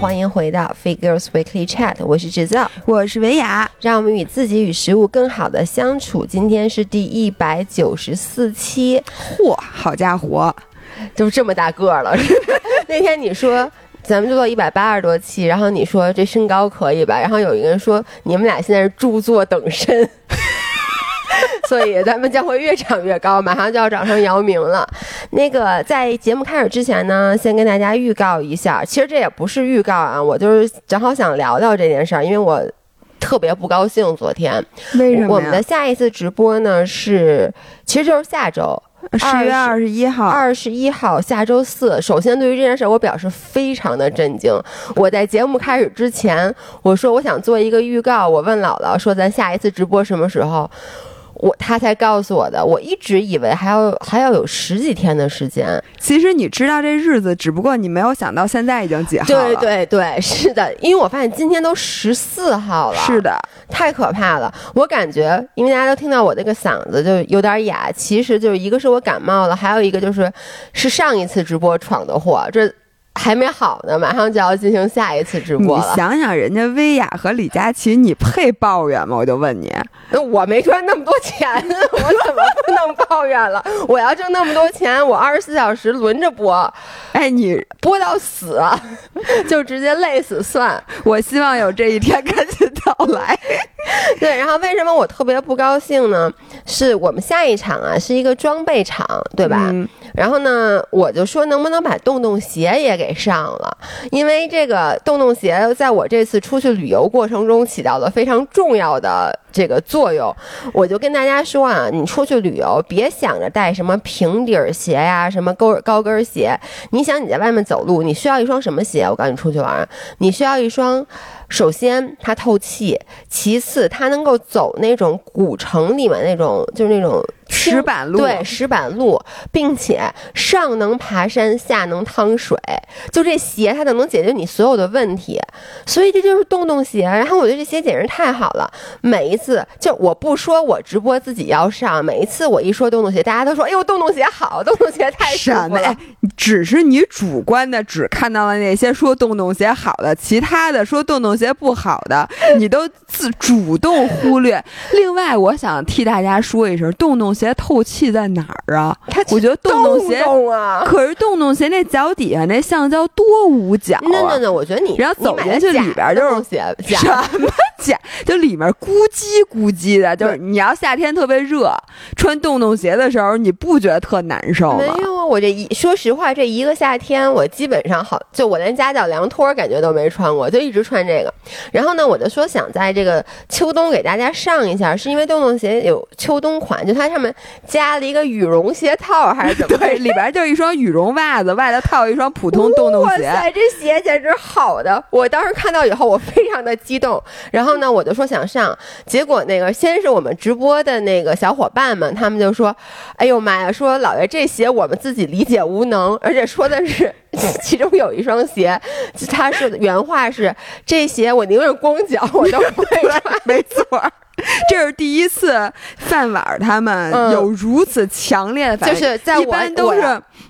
欢迎回到 Figures Weekly Chat，我是制造，我是维雅，让我们与自己与食物更好的相处。今天是第一百九十四期，嚯，好家伙，就这么大个了。那天你说咱们就做一百八十多期，然后你说这身高可以吧？然后有一个人说你们俩现在是著作等身。所以咱们将会越长越高，马上就要长成姚明了。那个在节目开始之前呢，先跟大家预告一下，其实这也不是预告啊，我就是正好想聊聊这件事儿，因为我特别不高兴。昨天为什么？我们的下一次直播呢是，其实就是下周十月二十一号，二十一号下周四。首先，对于这件事，我表示非常的震惊。我在节目开始之前，我说我想做一个预告，我问姥姥说咱下一次直播什么时候。我他才告诉我的，我一直以为还要还要有十几天的时间。其实你知道这日子，只不过你没有想到现在已经几号了。对对对，是的，因为我发现今天都十四号了。是的，太可怕了。我感觉，因为大家都听到我这个嗓子就有点哑，其实就是一个是我感冒了，还有一个就是是上一次直播闯的祸。这。还没好呢，马上就要进行下一次直播了。你想想，人家薇娅和李佳琦，你配抱怨吗？我就问你，那我没赚那么多钱，我怎么不能抱怨了？我要挣那么多钱，我二十四小时轮着播，哎，你播到死，就直接累死算。我希望有这一天赶紧到来。对，然后为什么我特别不高兴呢？是我们下一场啊，是一个装备场，对吧？然后呢，我就说能不能把洞洞鞋也给上了，因为这个洞洞鞋在我这次出去旅游过程中起到了非常重要的这个作用。我就跟大家说啊，你出去旅游别想着带什么平底鞋呀，什么高高跟鞋。你想你在外面走路，你需要一双什么鞋？我告诉你，出去玩，你需要一双。首先它透气，其次它能够走那种古城里面那种就是那种石板路，对石板路，并且上能爬山，下能趟水，就这鞋它就能解决你所有的问题，所以这就是洞洞鞋。然后我觉得这鞋简直太好了，每一次就我不说我直播自己要上，每一次我一说洞洞鞋，大家都说哎呦洞洞鞋好，洞洞鞋太什么了。只是你主观的只看到了那些说洞洞鞋好的，其他的说洞洞。鞋不好的，你都自主动忽略。另外，我想替大家说一声，洞洞鞋透气在哪儿啊？我觉得洞洞鞋啊，可是洞洞鞋那脚底下那橡胶多捂脚啊！那那那，我觉得你然后走进去里边就是鞋，什么假？就里面咕叽咕叽的，就是你要夏天特别热，穿洞洞鞋的时候，你不觉得特难受吗？没有啊，我这一说实话，这一个夏天我基本上好，就我连夹脚凉拖感觉都没穿过，就一直穿这个。然后呢，我就说想在这个秋冬给大家上一下，是因为洞洞鞋有秋冬款，就它上面加了一个羽绒鞋套，还是怎么？对，里边就是一双羽绒袜子，外头套一双普通洞洞鞋。哇塞，这鞋简直好的！我当时看到以后，我非常的激动。然后呢，我就说想上，结果那个先是我们直播的那个小伙伴们，他们就说：“哎呦妈呀，说老爷这鞋我们自己理解无能，而且说的是。”其中有一双鞋，他说的原话是：“这鞋我宁愿光脚我都不会穿。”没错，这是第一次饭碗他们有如此强烈的反应。就是在我一般都是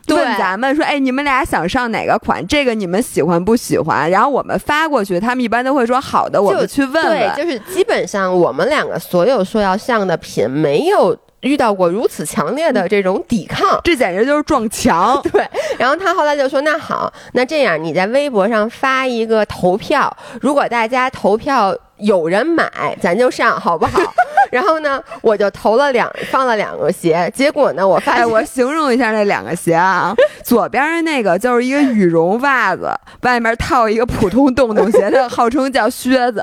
问咱们说：“哎，你们俩想上哪个款？这个你们喜欢不喜欢？”然后我们发过去，他们一般都会说：“好的，我们去问问。”对，就是基本上我们两个所有说要上的品没有。遇到过如此强烈的这种抵抗，这简直就是撞墙。对，然后他后来就说：“那好，那这样你在微博上发一个投票，如果大家投票有人买，咱就上，好不好？” 然后呢，我就投了两，放了两个鞋，结果呢，我发现我形容一下那两个鞋啊，左边的那个就是一个羽绒袜子，外面套一个普通洞洞鞋，它号称叫靴子；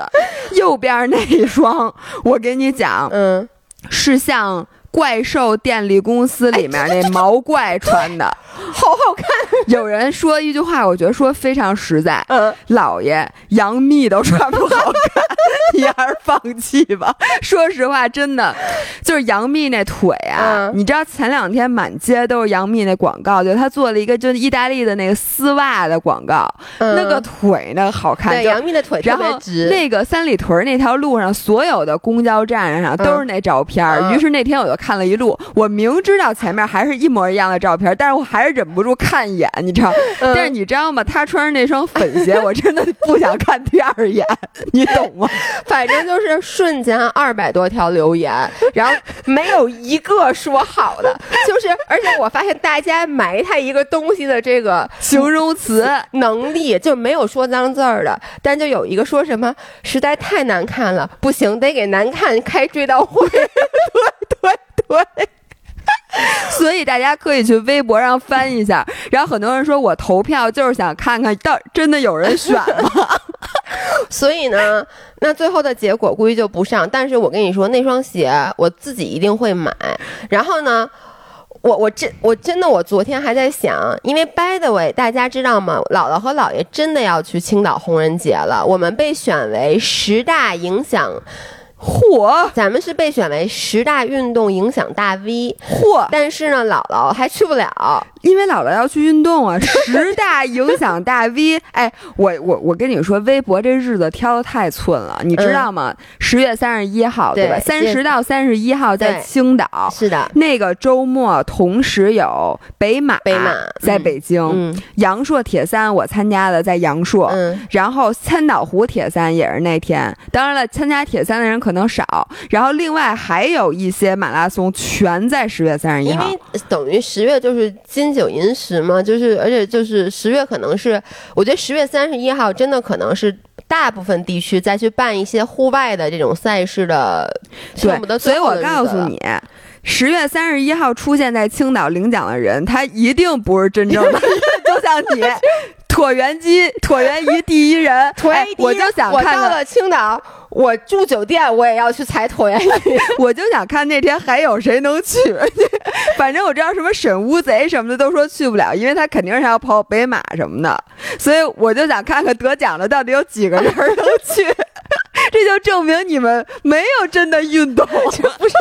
右边那一双，我给你讲，嗯，是像。怪兽电力公司里面那毛怪穿的，好好看。有人说一句话，我觉得说非常实在。嗯，老爷杨幂都穿不好看，你还是放弃吧。说实话，真的就是杨幂那腿啊。你知道前两天满街都是杨幂那广告，就她做了一个就意大利的那个丝袜的广告，那个腿呢好看。对，杨幂的腿特别直。那个三里屯那条路上所有的公交站上都是那照片。于是那天我就看。了一路。我明知道前面还是一模一样的照片，但是我还是忍不住看一眼，你知道？但是你知道吗？他穿着那双粉鞋，我真的不想看第二眼，你懂吗？反正就是瞬间二百多条留言，然后没有一个说好的，就是而且我发现大家埋汰一个东西的这个形容词能力就没有说脏字儿的，但就有一个说什么实在太难看了，不行，得给难看开追悼会。对对对。所以大家可以去微博上翻一下，然后很多人说我投票就是想看看到真的有人选吗？所以呢，那最后的结果估计就不上。但是我跟你说，那双鞋我自己一定会买。然后呢，我我真我真的我昨天还在想，因为 by the way，大家知道吗？姥姥和姥爷真的要去青岛红人节了，我们被选为十大影响。嚯，咱们是被选为十大运动影响大 V，嚯！但是呢，姥姥还去不了，因为姥姥要去运动啊。十大影响大 V，哎，我我我跟你说，微博这日子挑的太寸了，你知道吗？十月三十一号，对吧？三十到三十一号在青岛，是的。那个周末同时有北马，北马在北京，阳朔铁三我参加的在阳朔，然后千岛湖铁三也是那天。当然了，参加铁三的人可。能少，然后另外还有一些马拉松全在十月三十一号，因为等于十月就是金九银十嘛，就是而且就是十月可能是，我觉得十月三十一号真的可能是大部分地区再去办一些户外的这种赛事的，对，所以我告诉你，十月三十一号出现在青岛领奖的人，他一定不是真正的，就像你。椭圆机，椭圆仪第一人，椭圆仪我就想看。我到了青岛，我住酒店，我也要去踩椭圆仪。我就想看那天还有谁能去。反正我知道什么沈乌贼什么的都说去不了，因为他肯定是要跑北马什么的，所以我就想看看得奖的到底有几个人能去。这就证明你们没有真的运动，不是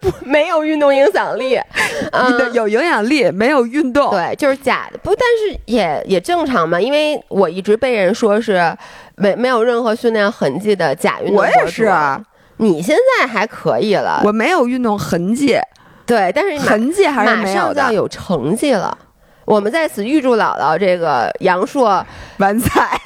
不没有运动影响力，嗯，有影响力没有运动，对，就是假的。不，但是也也正常嘛，因为我一直被人说是没没有任何训练痕迹的假运动。我也是，你现在还可以了，我没有运动痕迹，对，但是痕迹还是马上就要有成绩了。我们在此预祝姥姥这个阳朔完赛。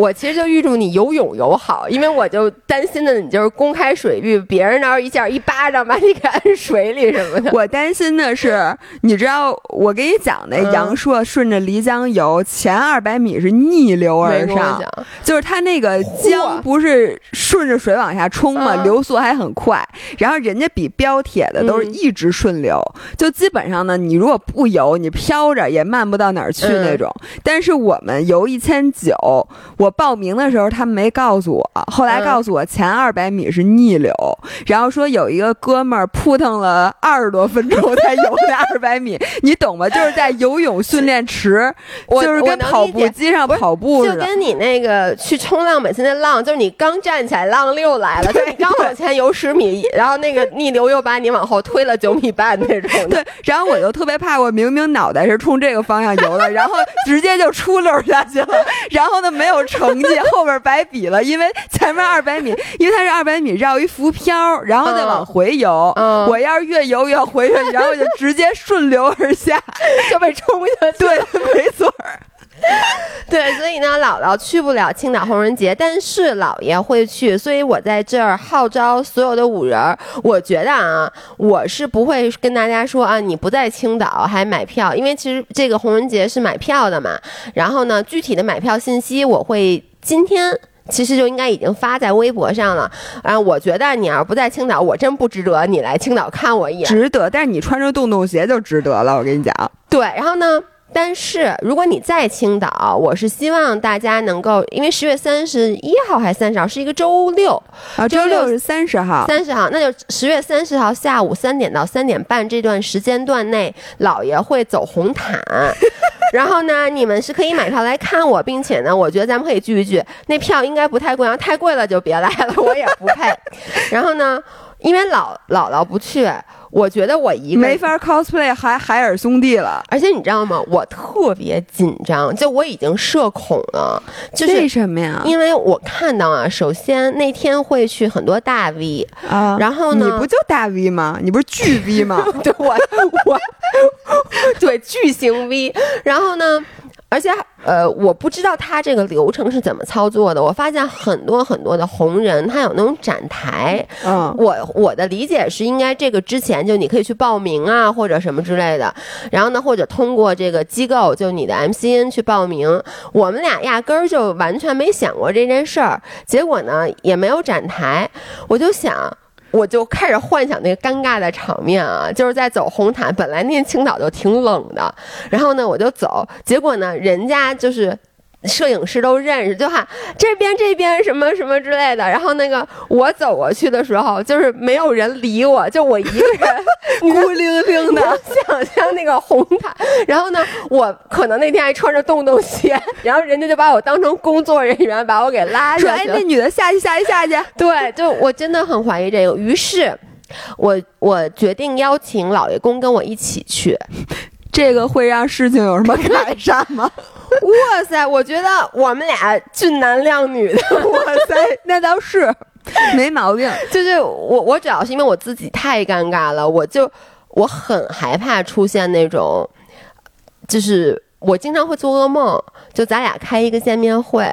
我我其实就预祝你游泳游好，因为我就担心的你就是公开水域，别人那儿一下一巴掌把你给摁水里什么的。我担心的是，你知道我给你讲那杨硕 顺着漓江游，前二百米是逆流而上，就是他那个江不是顺着水往下冲嘛，流速还很快。然后人家比标铁的都是一直顺流，就基本上呢，你如果不游，你飘着也慢不到哪儿去那种。但是我们游一千九。我报名的时候，他们没告诉我，后来告诉我前二百米是逆流，然后说有一个哥们儿扑腾了二十多分钟才游那 二百米，你懂吗？就是在游泳训练池，就是跟跑步机上跑步似的，就跟你那个去冲浪，每次那浪就是你刚站起来，浪六来了，就你刚往前游十米，然后那个逆流又把你往后推了九米半那种。对，然后我就特别怕，我明明脑袋是冲这个方向游的，然后直接就出溜下去了，然后呢？没有成绩，后边白比了，因为前面二百米，因为它是二百米绕一浮漂，然后再往回游。我要是越游越回去，然后就直接顺流而下，就被冲下去。对，没错。对，所以呢，姥姥去不了青岛红人节，但是姥爷会去，所以我在这儿号召所有的五人。我觉得啊，我是不会跟大家说啊，你不在青岛还买票，因为其实这个红人节是买票的嘛。然后呢，具体的买票信息我会今天其实就应该已经发在微博上了。啊，我觉得你要是不在青岛，我真不值得你来青岛看我一眼。值得，但是你穿着洞洞鞋就值得了，我跟你讲。对，然后呢？但是如果你在青岛，我是希望大家能够，因为十月三十一号还是三十号是一个周六啊，周六是三十号，三十号，那就十月三十号下午三点到三点半这段时间段内，老爷会走红毯，然后呢，你们是可以买票来看我，并且呢，我觉得咱们可以聚一聚，那票应该不太贵，要太贵了就别来了，我也不配。然后呢。因为姥姥姥不去。我觉得我一个没法 cosplay 海海尔兄弟了，而且你知道吗？我特别紧张，就我已经社恐了。就是为什么呀？因为我看到啊，首先那天会去很多大 V 啊，然后呢，你不就大 V 吗？你不是巨 V 吗？对，我我 对巨型 V，然后呢？而且，呃，我不知道他这个流程是怎么操作的。我发现很多很多的红人，他有那种展台。嗯，我我的理解是，应该这个之前就你可以去报名啊，或者什么之类的。然后呢，或者通过这个机构，就你的 MCN 去报名。我们俩压根儿就完全没想过这件事儿。结果呢，也没有展台。我就想。我就开始幻想那个尴尬的场面啊，就是在走红毯，本来那天青岛就挺冷的，然后呢我就走，结果呢人家就是。摄影师都认识，就喊这边这边什么什么之类的。然后那个我走过去的时候，就是没有人理我，就我一个人 孤零零的。想象那个红毯，然后呢，我可能那天还穿着洞洞鞋，然后人家就把我当成工作人员，把我给拉下去。哎，那女的下去下去下去。对，就我真的很怀疑这个。于是，我我决定邀请老爷公跟我一起去。这个会让事情有什么改善吗？哇塞，我觉得我们俩俊男靓女的，哇塞，那倒是没毛病。就是我，我主要是因为我自己太尴尬了，我就我很害怕出现那种，就是我经常会做噩梦，就咱俩开一个见面会。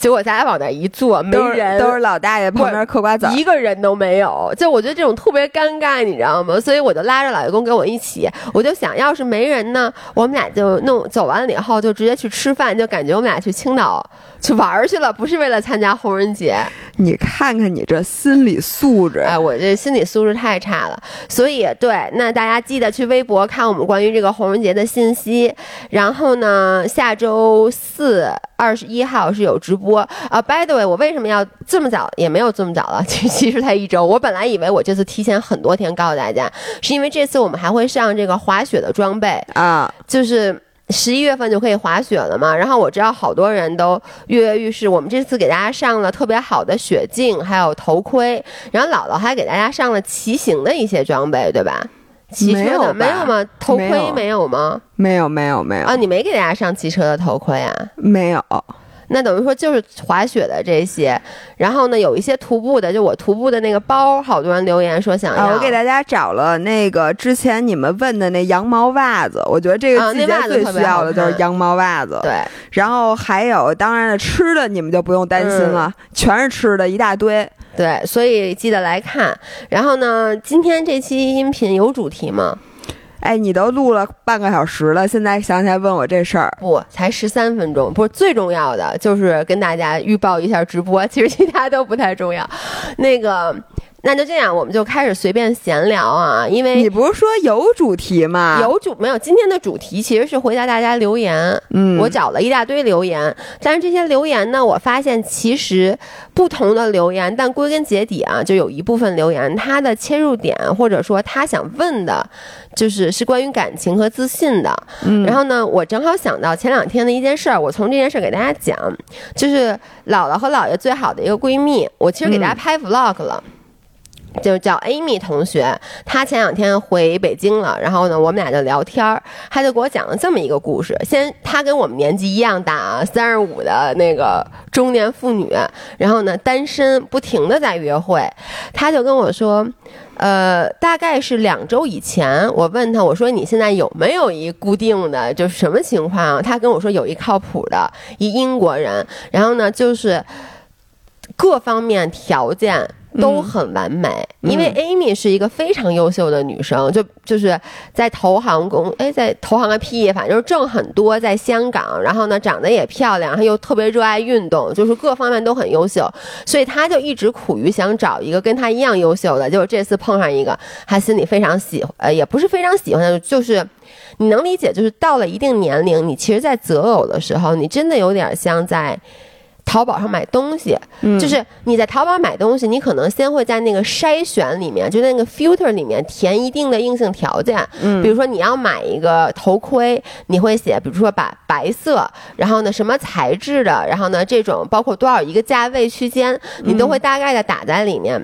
结果咱俩往那一坐，没人，都是老大爷旁边嗑瓜子，一个人都没有。就我觉得这种特别尴尬，你知道吗？所以我就拉着老爷公跟我一起，我就想要是没人呢，我们俩就弄走完了以后就直接去吃饭，就感觉我们俩去青岛去玩去了，不是为了参加红人节。你看看你这心理素质，哎，我这心理素质太差了。所以对，那大家记得去微博看我们关于这个红人节的信息。然后呢，下周四二十一号是有直播。我啊，by the way，我为什么要这么早？也没有这么早了，其其实才一周。我本来以为我这次提前很多天告诉大家，是因为这次我们还会上这个滑雪的装备啊，就是十一月份就可以滑雪了嘛。然后我知道好多人都跃跃欲试，我们这次给大家上了特别好的雪镜，还有头盔。然后姥姥还给大家上了骑行的一些装备，对吧？骑车的没有吗？头盔没有吗？没有，没有，没有啊！你没给大家上骑车的头盔啊？没有。那等于说就是滑雪的这些，然后呢，有一些徒步的，就我徒步的那个包，好多人留言说想要。我给大家找了那个之前你们问的那羊毛袜子，我觉得这个季节最需要的就是羊毛袜子。对，然后还有，当然了，吃的你们就不用担心了，全是吃的一大堆。对，所以记得来看。然后呢，今天这期音频有主题吗？哎，你都录了半个小时了，现在想起来问我这事儿？不，才十三分钟。不是最重要的，就是跟大家预报一下直播。其实其他都不太重要。那个。那就这样，我们就开始随便闲聊啊，因为你不是说有主题吗？有主没有？今天的主题其实是回答大家留言。嗯，我找了一大堆留言，但是这些留言呢，我发现其实不同的留言，但归根结底啊，就有一部分留言，它的切入点或者说他想问的，就是是关于感情和自信的。嗯，然后呢，我正好想到前两天的一件事儿，我从这件事儿给大家讲，就是姥姥和姥爷最好的一个闺蜜，我其实给大家拍 vlog 了。就叫 Amy 同学，她前两天回北京了，然后呢，我们俩就聊天儿，她就给我讲了这么一个故事。先，她跟我们年纪一样大啊，三十五的那个中年妇女，然后呢，单身，不停的在约会。她就跟我说，呃，大概是两周以前，我问她，我说你现在有没有一固定的，就是什么情况？她跟我说有一靠谱的，一英国人，然后呢，就是各方面条件。都很完美，因为 Amy 是一个非常优秀的女生，就就是在投行工，哎，在投行个屁，反正就是挣很多，在香港，然后呢长得也漂亮，她又特别热爱运动，就是各方面都很优秀，所以她就一直苦于想找一个跟她一样优秀的，结果这次碰上一个，她心里非常喜欢，呃，也不是非常喜欢的，就是你能理解，就是到了一定年龄，你其实，在择偶的时候，你真的有点像在。淘宝上买东西，就是你在淘宝买东西，你可能先会在那个筛选里面，就那个 filter 里面填一定的硬性条件。嗯，比如说你要买一个头盔，你会写，比如说把白色，然后呢什么材质的，然后呢这种包括多少一个价位区间，你都会大概的打在里面。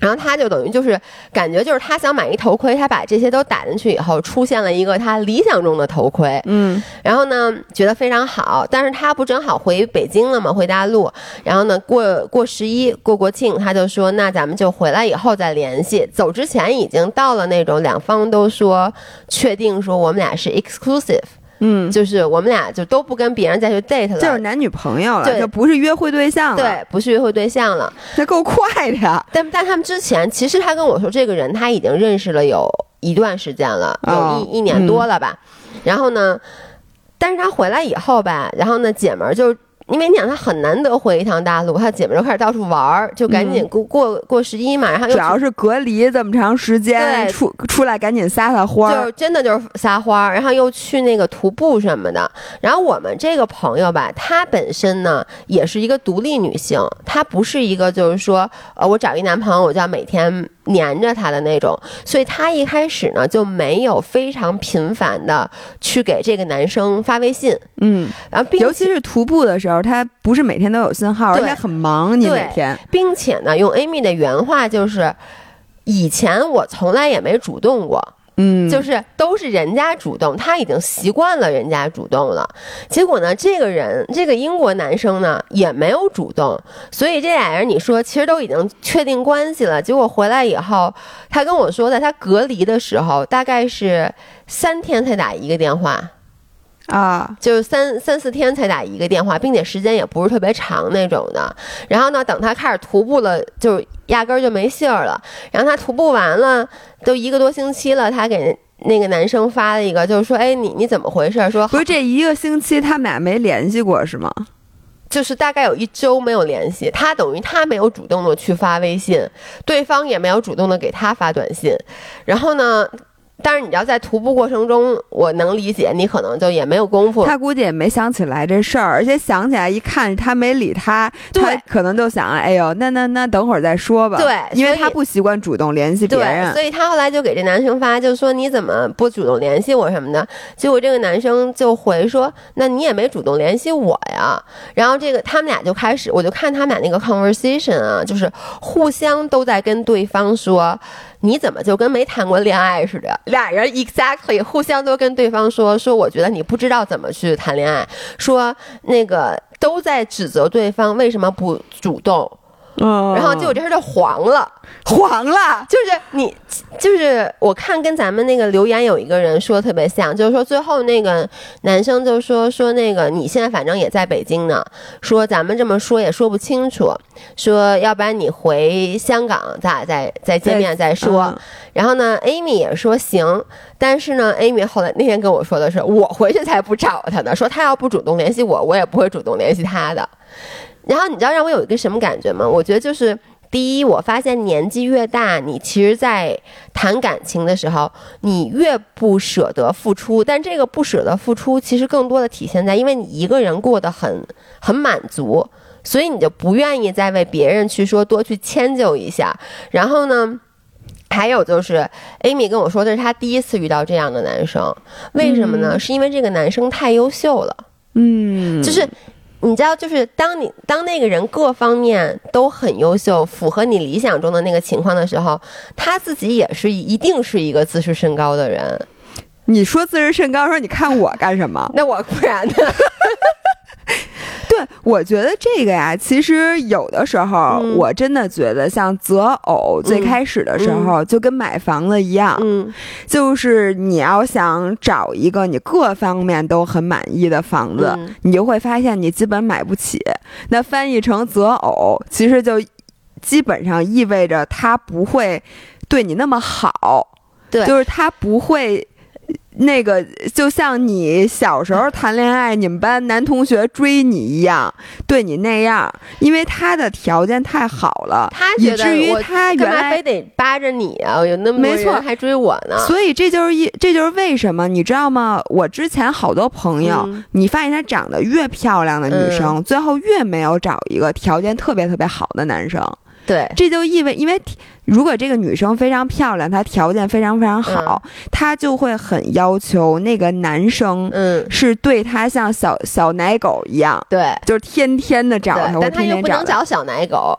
然后他就等于就是感觉就是他想买一头盔，他把这些都打进去以后，出现了一个他理想中的头盔。嗯，然后呢，觉得非常好，但是他不正好回北京了吗？回大陆，然后呢，过过十一过国庆，他就说那咱们就回来以后再联系。走之前已经到了那种两方都说确定说我们俩是 exclusive。嗯，就是我们俩就都不跟别人再去 date 了，就是男女朋友了，对就不是约会对象了，对，不是约会对象了。这够快的呀！但但他们之前，其实他跟我说，这个人他已经认识了有一段时间了，哦有一一年多了吧。然后呢，但是他回来以后吧，然后呢，姐们儿就。因为你想，他很难得回一趟大陆，他姐妹儿就开始到处玩儿，就赶紧过、过过十一嘛，然后主要是隔离这么长时间，对出出来赶紧撒撒欢儿，就是真的就是撒欢儿，然后又去那个徒步什么的。然后我们这个朋友吧，她本身呢也是一个独立女性，她不是一个就是说，呃，我找一男朋友我就要每天黏着他的那种，所以他一开始呢就没有非常频繁的去给这个男生发微信，嗯，然后并尤其是徒步的时候，他不是每天都有信号，而且很忙，你对每天，并且呢，用 Amy 的原话就是，以前我从来也没主动过。嗯，就是都是人家主动，他已经习惯了人家主动了。结果呢，这个人这个英国男生呢也没有主动，所以这俩人你说其实都已经确定关系了。结果回来以后，他跟我说，的他隔离的时候，大概是三天才打一个电话。啊，就是三三四天才打一个电话，并且时间也不是特别长那种的。然后呢，等他开始徒步了，就压根儿就没信儿了。然后他徒步完了，都一个多星期了，他给那个男生发了一个，就是说，哎，你你怎么回事？说不是这一个星期他们俩没联系过是吗？就是大概有一周没有联系，他等于他没有主动的去发微信，对方也没有主动的给他发短信。然后呢？但是你要在徒步过程中，我能理解你可能就也没有功夫。他估计也没想起来这事儿，而且想起来一看他没理他，对他可能就想，哎呦，那那那等会儿再说吧。对因为他不习惯主动联系别对，人所。以他后来就给这男生发，就说你怎么不主动联系我什么的。结果这个男生就回说，那你也没主动联系我呀。然后这个他们俩就开始，我就看他们俩那个 conversation 啊，就是互相都在跟对方说。你怎么就跟没谈过恋爱似的？俩人 exactly 互相都跟对方说说，我觉得你不知道怎么去谈恋爱，说那个都在指责对方为什么不主动，嗯，然后结果这事儿就黄了。黄了。就是你，就是我看跟咱们那个留言有一个人说的特别像，就是说最后那个男生就说说那个你现在反正也在北京呢，说咱们这么说也说不清楚，说要不然你回香港咱俩再再见面再说。嗯然后呢，Amy 也说行，但是呢，Amy 后来那天跟我说的是，我回去才不找他呢，说他要不主动联系我，我也不会主动联系他的。然后你知道让我有一个什么感觉吗？我觉得就是第一，我发现年纪越大，你其实，在谈感情的时候，你越不舍得付出。但这个不舍得付出，其实更多的体现在，因为你一个人过得很很满足，所以你就不愿意再为别人去说多去迁就一下。然后呢？还有就是，Amy 跟我说，这是她第一次遇到这样的男生，为什么呢？是因为这个男生太优秀了。嗯，就是你知道，就是当你当那个人各方面都很优秀，符合你理想中的那个情况的时候，他自己也是一定是一个自视甚高的人。你说自视甚高，说你看我干什么？那我 不然呢？对，我觉得这个呀，其实有的时候，嗯我真的觉得像择偶最开始的时候，就跟买房子一样，嗯就是你要想找一个你各方面都很满意的房子，嗯你就会发现你基本买不起。那翻译成择偶，其实就基本上意味着他不会对你那么好，对就是他不会。那个就像你小时候谈恋爱，你们班男同学追你一样，对你那样，因为他的条件太好了，至于我他原来干嘛非得扒着你啊？有那么多没错人还追我呢。所以这就是一，这就是为什么你知道吗？我之前好多朋友，嗯你发现她长得越漂亮的女生，最后越没有找一个条件特别特别好的男生。对，这就意味，因为如果这个女生非常漂亮，她条件非常非常好，她就会很要求那个男生嗯，是对她像小小奶狗一样，对。就是天天的找但他天又不能。找小奶狗，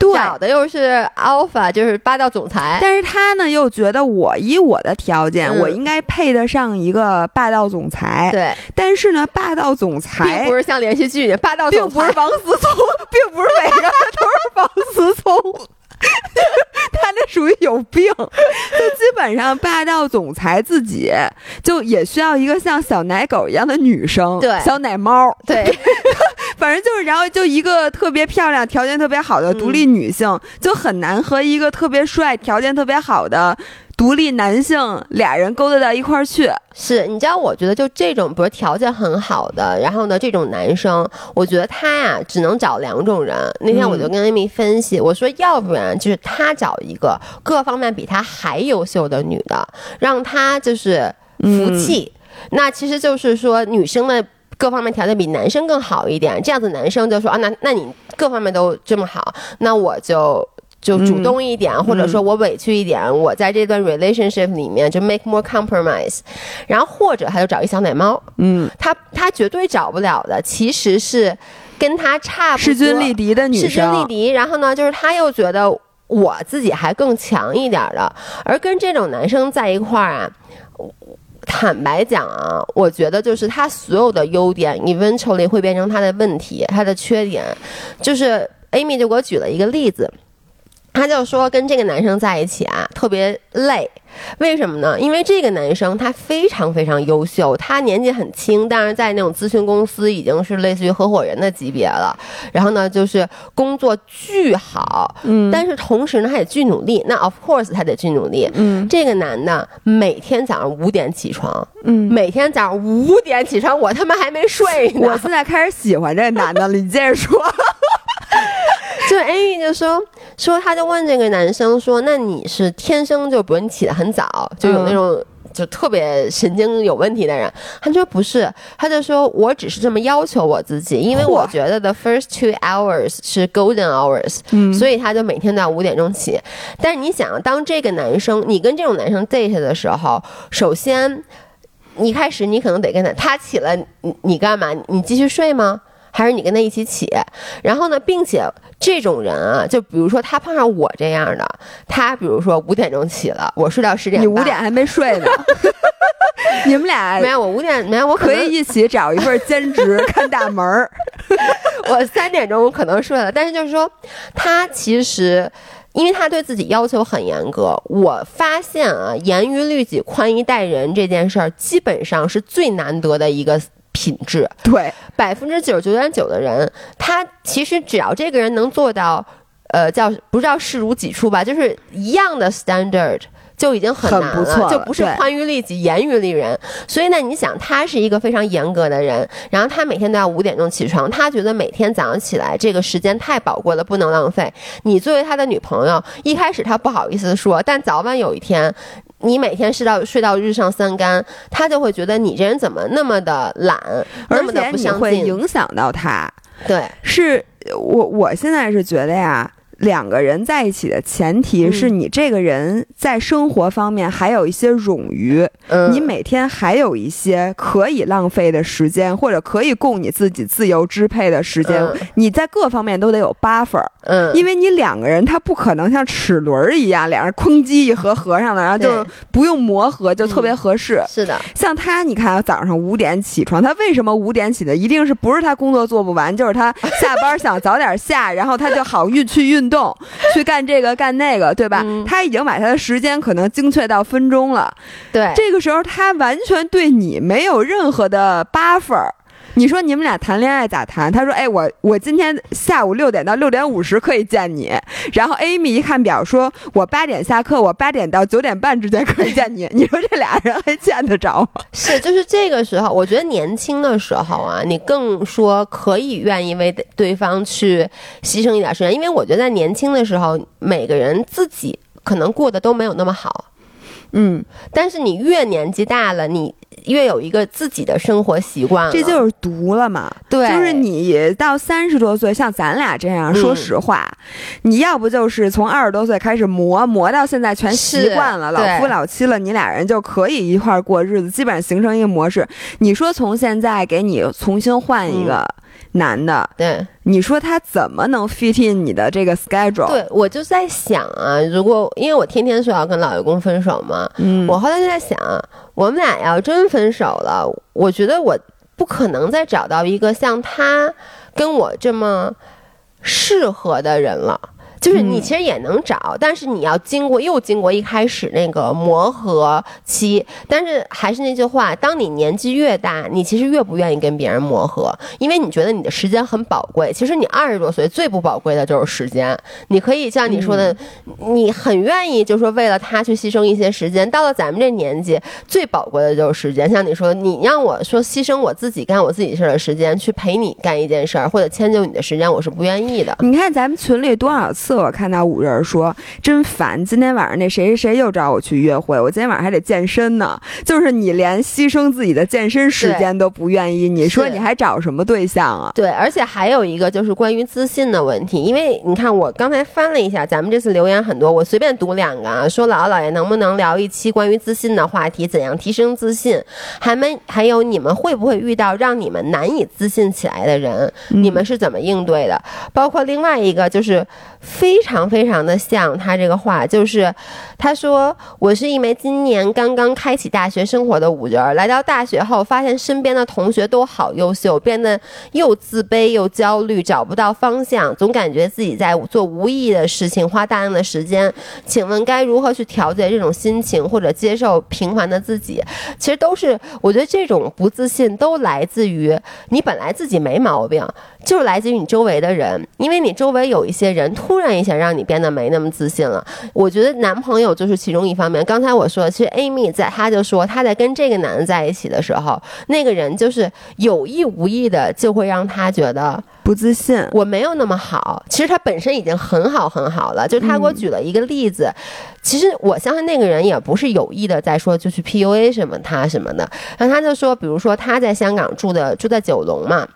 对，找的又是 alpha，就是霸道总裁。但是他呢，又觉得我以我的条件，我应该配得上一个霸道总裁。对，但是呢，霸道总裁并不是像连续剧里霸道，并不是王思聪，并不是每个人 都是王思聪。他那属于有病，就基本上霸道总裁自己就也需要一个像小奶狗一样的女生，对，小奶猫，对，反正就是，然后就一个特别漂亮、条件特别好的独立女性，就很难和一个特别帅、条件特别好的。独立男性俩人勾搭到一块儿去，是你知道？我觉得就这种，比如条件很好的，然后呢，这种男生，我觉得他呀，只能找两种人。那天我就跟 Amy 分析，我说，要不然就是他找一个各方面比他还优秀的女的，让他就是服气。那其实就是说，女生的各方面条件比男生更好一点，这样子男生就说啊，那那你各方面都这么好，那我就。就主动一点，或者说我委屈一点，我在这段 relationship 里面就 make more compromise，然后或者他就找一小奶猫，嗯，他他绝对找不了的，其实是跟他差不势均力敌的女生，势均力敌。然后呢，就是他又觉得我自己还更强一点的，而跟这种男生在一块儿啊，坦白讲啊，我觉得就是他所有的优点 eventually 会变成他的问题，他的缺点。就是 Amy 就给我举了一个例子。他就说跟这个男生在一起啊特别累，为什么呢？因为这个男生他非常非常优秀，他年纪很轻，但是在那种咨询公司已经是类似于合伙人的级别了。然后呢，就是工作巨好，嗯，但是同时呢，他也巨努力。那 of course 他得巨努力，嗯。这个男的每天早上五点起床，嗯，每天早上五点起床，我他妈还没睡呢。我现在开始喜欢这个男的了，你接着说。就 Amy 就说说，他就问这个男生说：“那你是天生就，比如你起得很早，就有那种就特别神经有问题的人？”他说：“不是，他就说我只是这么要求我自己，因为我觉得 the first two hours 是 golden hours，所以他就每天都要五点钟起。但是你想，当这个男生你跟这种男生 date 的时候，首先一开始你可能得跟他，他起了，你你干嘛？你继续睡吗？”还是你跟他一起起，然后呢，并且这种人啊，就比如说他碰上我这样的，他比如说五点钟起了，我睡到十点，你五点还没睡呢，你们俩没有，我五点没有，我可以一起找一份兼职看大门儿。我三点钟我可能睡了，但是就是说，他其实因为他对自己要求很严格，我发现啊，严于律己、宽以待人这件事儿，基本上是最难得的一个。品质对百分之九十九点九的人，他其实只要这个人能做到，呃，叫不知道视如己出吧，就是一样的 standard 就已经很难了，就不是宽于利己，严于律人。所以呢，你想，他是一个非常严格的人，然后他每天都要五点钟起床，他觉得每天早上起来这个时间太宝贵了，不能浪费。你作为他的女朋友，一开始他不好意思说，但早晚有一天。你每天睡到睡到日上三竿，他就会觉得你这人怎么那么的懒，那么的不相会影响到他。对，是我我现在是觉得呀。两个人在一起的前提是你这个人在生活方面还有一些冗余，你每天还有一些可以浪费的时间，或者可以供你自己自由支配的时间，你在各方面都得有 buffer。嗯，因为你两个人他不可能像齿轮一样，两人哐叽一合合上了，然后就不用磨合，就特别合适。是的，像他，你看早上五点起床，他为什么五点起的？一定是不是他工作做不完，就是他下班想早点下，然后他就好运去运。动去干这个干那个，对吧？他已经把他的时间可能精确到分钟了。对，这个时候他完全对你没有任何的 buffer。你说你们俩谈恋爱咋谈？他说：“哎，我我今天下午六点到六点五十可以见你。”然后 Amy 一看表，说：“我八点下课，我八点到九点半之间可以见你。”你说这俩人还见得着吗？是，就是这个时候，我觉得年轻的时候啊，你更说可以愿意为对方去牺牲一点时间，因为我觉得在年轻的时候，每个人自己可能过得都没有那么好。嗯，但是你越年纪大了，你。越有一个自己的生活习惯，这就是毒了嘛？对，就是你到三十多岁，像咱俩这样，说实话，你要不就是从二十多岁开始磨磨到现在全习惯了，老夫老妻了，你俩人就可以一块儿过日子，基本上形成一个模式。你说从现在给你重新换一个男的，对，你说他怎么能 fit in 你的这个 schedule？对我就在想啊，如果因为我天天说要跟老公分手嘛，嗯，我后来就在想，我们俩要真分手了，我觉得我不可能再找到一个像他跟我这么适合的人了。就是你其实也能找，但是你要经过又经过一开始那个磨合期。但是还是那句话，当你年纪越大，你其实越不愿意跟别人磨合，因为你觉得你的时间很宝贵。其实你二十多岁最不宝贵的就是时间。你可以像你说的，你很愿意就说为了他去牺牲一些时间。到了咱们这年纪，最宝贵的就是时间。像你说，你让我说牺牲我自己干我自己事儿的时间去陪你干一件事儿，或者迁就你的时间，我是不愿意的。你看咱们群里多少次。我看到五人说真烦，今天晚上那谁谁谁又找我去约会，我今天晚上还得健身呢。就是你连牺牲自己的健身时间都不愿意，你说你还找什么对象啊？对，而且还有一个就是关于自信的问题，因为你看我刚才翻了一下，咱们这次留言很多，我随便读两个啊，说姥姥姥爷能不能聊一期关于自信的话题，怎样提升自信？还没还有你们会不会遇到让你们难以自信起来的人？你们是怎么应对的？包括另外一个就是。非常非常的像他这个话，就是他说我是一枚今年刚刚开启大学生活的五人，来到大学后发现身边的同学都好优秀，变得又自卑又焦虑，找不到方向，总感觉自己在做无意义的事情，花大量的时间。请问该如何去调节这种心情，或者接受平凡的自己？其实都是我觉得这种不自信都来自于你本来自己没毛病。就是来自于你周围的人，因为你周围有一些人突然一下让你变得没那么自信了。我觉得男朋友就是其中一方面。刚才我说，其实 Amy 在，她就说她在跟这个男的在一起的时候，那个人就是有意无意的就会让她觉得不自信。我没有那么好，其实他本身已经很好很好了。就他给我举了一个例子，其实我相信那个人也不是有意的在说就去 PUA 什么他什么的。然后他就说，比如说他在香港住的住在九龙嘛。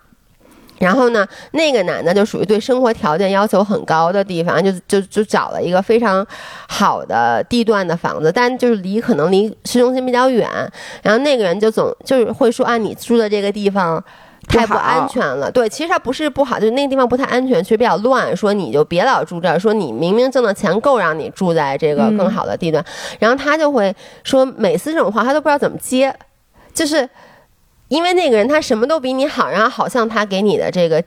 然后呢，那个男的就属于对生活条件要求很高的地方，就就就找了一个非常好的地段的房子，但就是离可能离市中心比较远。然后那个人就总就是会说啊，你住的这个地方太不安全了。对，其实他不是不好，就那个地方不太安全，其实比较乱。说你就别老住这儿，说你明明挣的钱够让你住在这个更好的地段。然后他就会说，每次这种话他都不知道怎么接，就是。因为那个人他什么都比你好，然后好像他给你的这个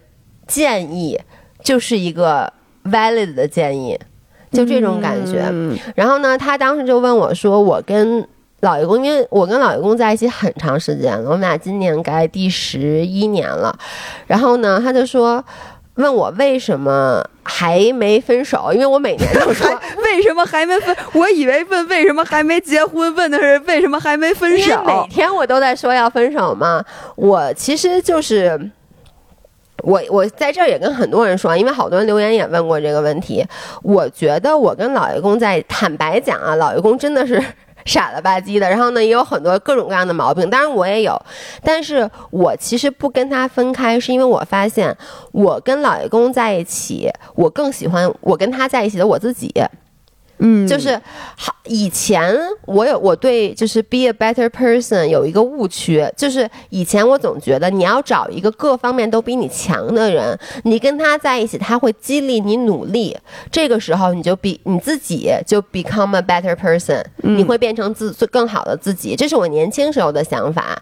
建议就是一个 valid 的建议，就这种感觉。然后呢，他当时就问我说：“我跟老爷公，因为我跟老爷公在一起很长时间了，我们俩今年该第十一年了。然后呢，他就说。”问我为什么还没分手？因为我每年都说 为什么还没分，我以为问为什么还没结婚，问的是为什么还没分手。每天我都在说要分手嘛。我其实就是我，我在这儿也跟很多人说，因为好多人留言也问过这个问题。我觉得我跟老爷公在坦白讲啊，老爷公真的是。傻了吧唧的，然后呢，也有很多各种各样的毛病，当然我也有，但是我其实不跟他分开，是因为我发现我跟老爷公在一起，我更喜欢我跟他在一起的我自己。嗯，就是好。以前我有我对就是 be a better person 有一个误区，就是以前我总觉得你要找一个各方面都比你强的人，你跟他在一起，他会激励你努力。这个时候你就比你自己就 become a better person，你会变成自最更好的自己。这是我年轻时候的想法。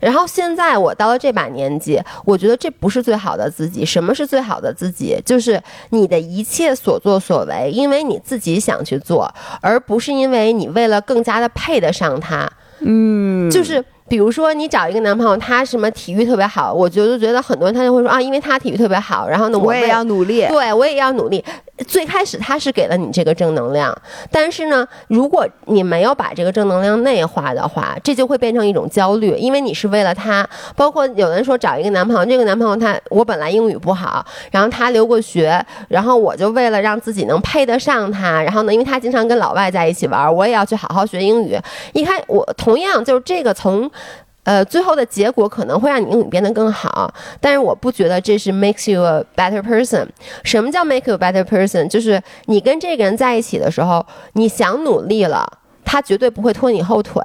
然后现在我到了这把年纪，我觉得这不是最好的自己。什么是最好的自己？就是你的一切所作所为，因为你自己想去。做，而不是因为你为了更加的配得上他，嗯，就是。比如说，你找一个男朋友，他什么体育特别好，我就觉得很多人他就会说啊，因为他体育特别好，然后呢，我也要努力，对我也要努力。最开始他是给了你这个正能量，但是呢，如果你没有把这个正能量内化的话，这就会变成一种焦虑，因为你是为了他。包括有人说找一个男朋友，这个男朋友他我本来英语不好，然后他留过学，然后我就为了让自己能配得上他，然后呢，因为他经常跟老外在一起玩，我也要去好好学英语。一开我同样就是这个从。呃，最后的结果可能会让你英语变得更好，但是我不觉得这是 makes you a better person。什么叫 make you a better person？就是你跟这个人在一起的时候，你想努力了，他绝对不会拖你后腿。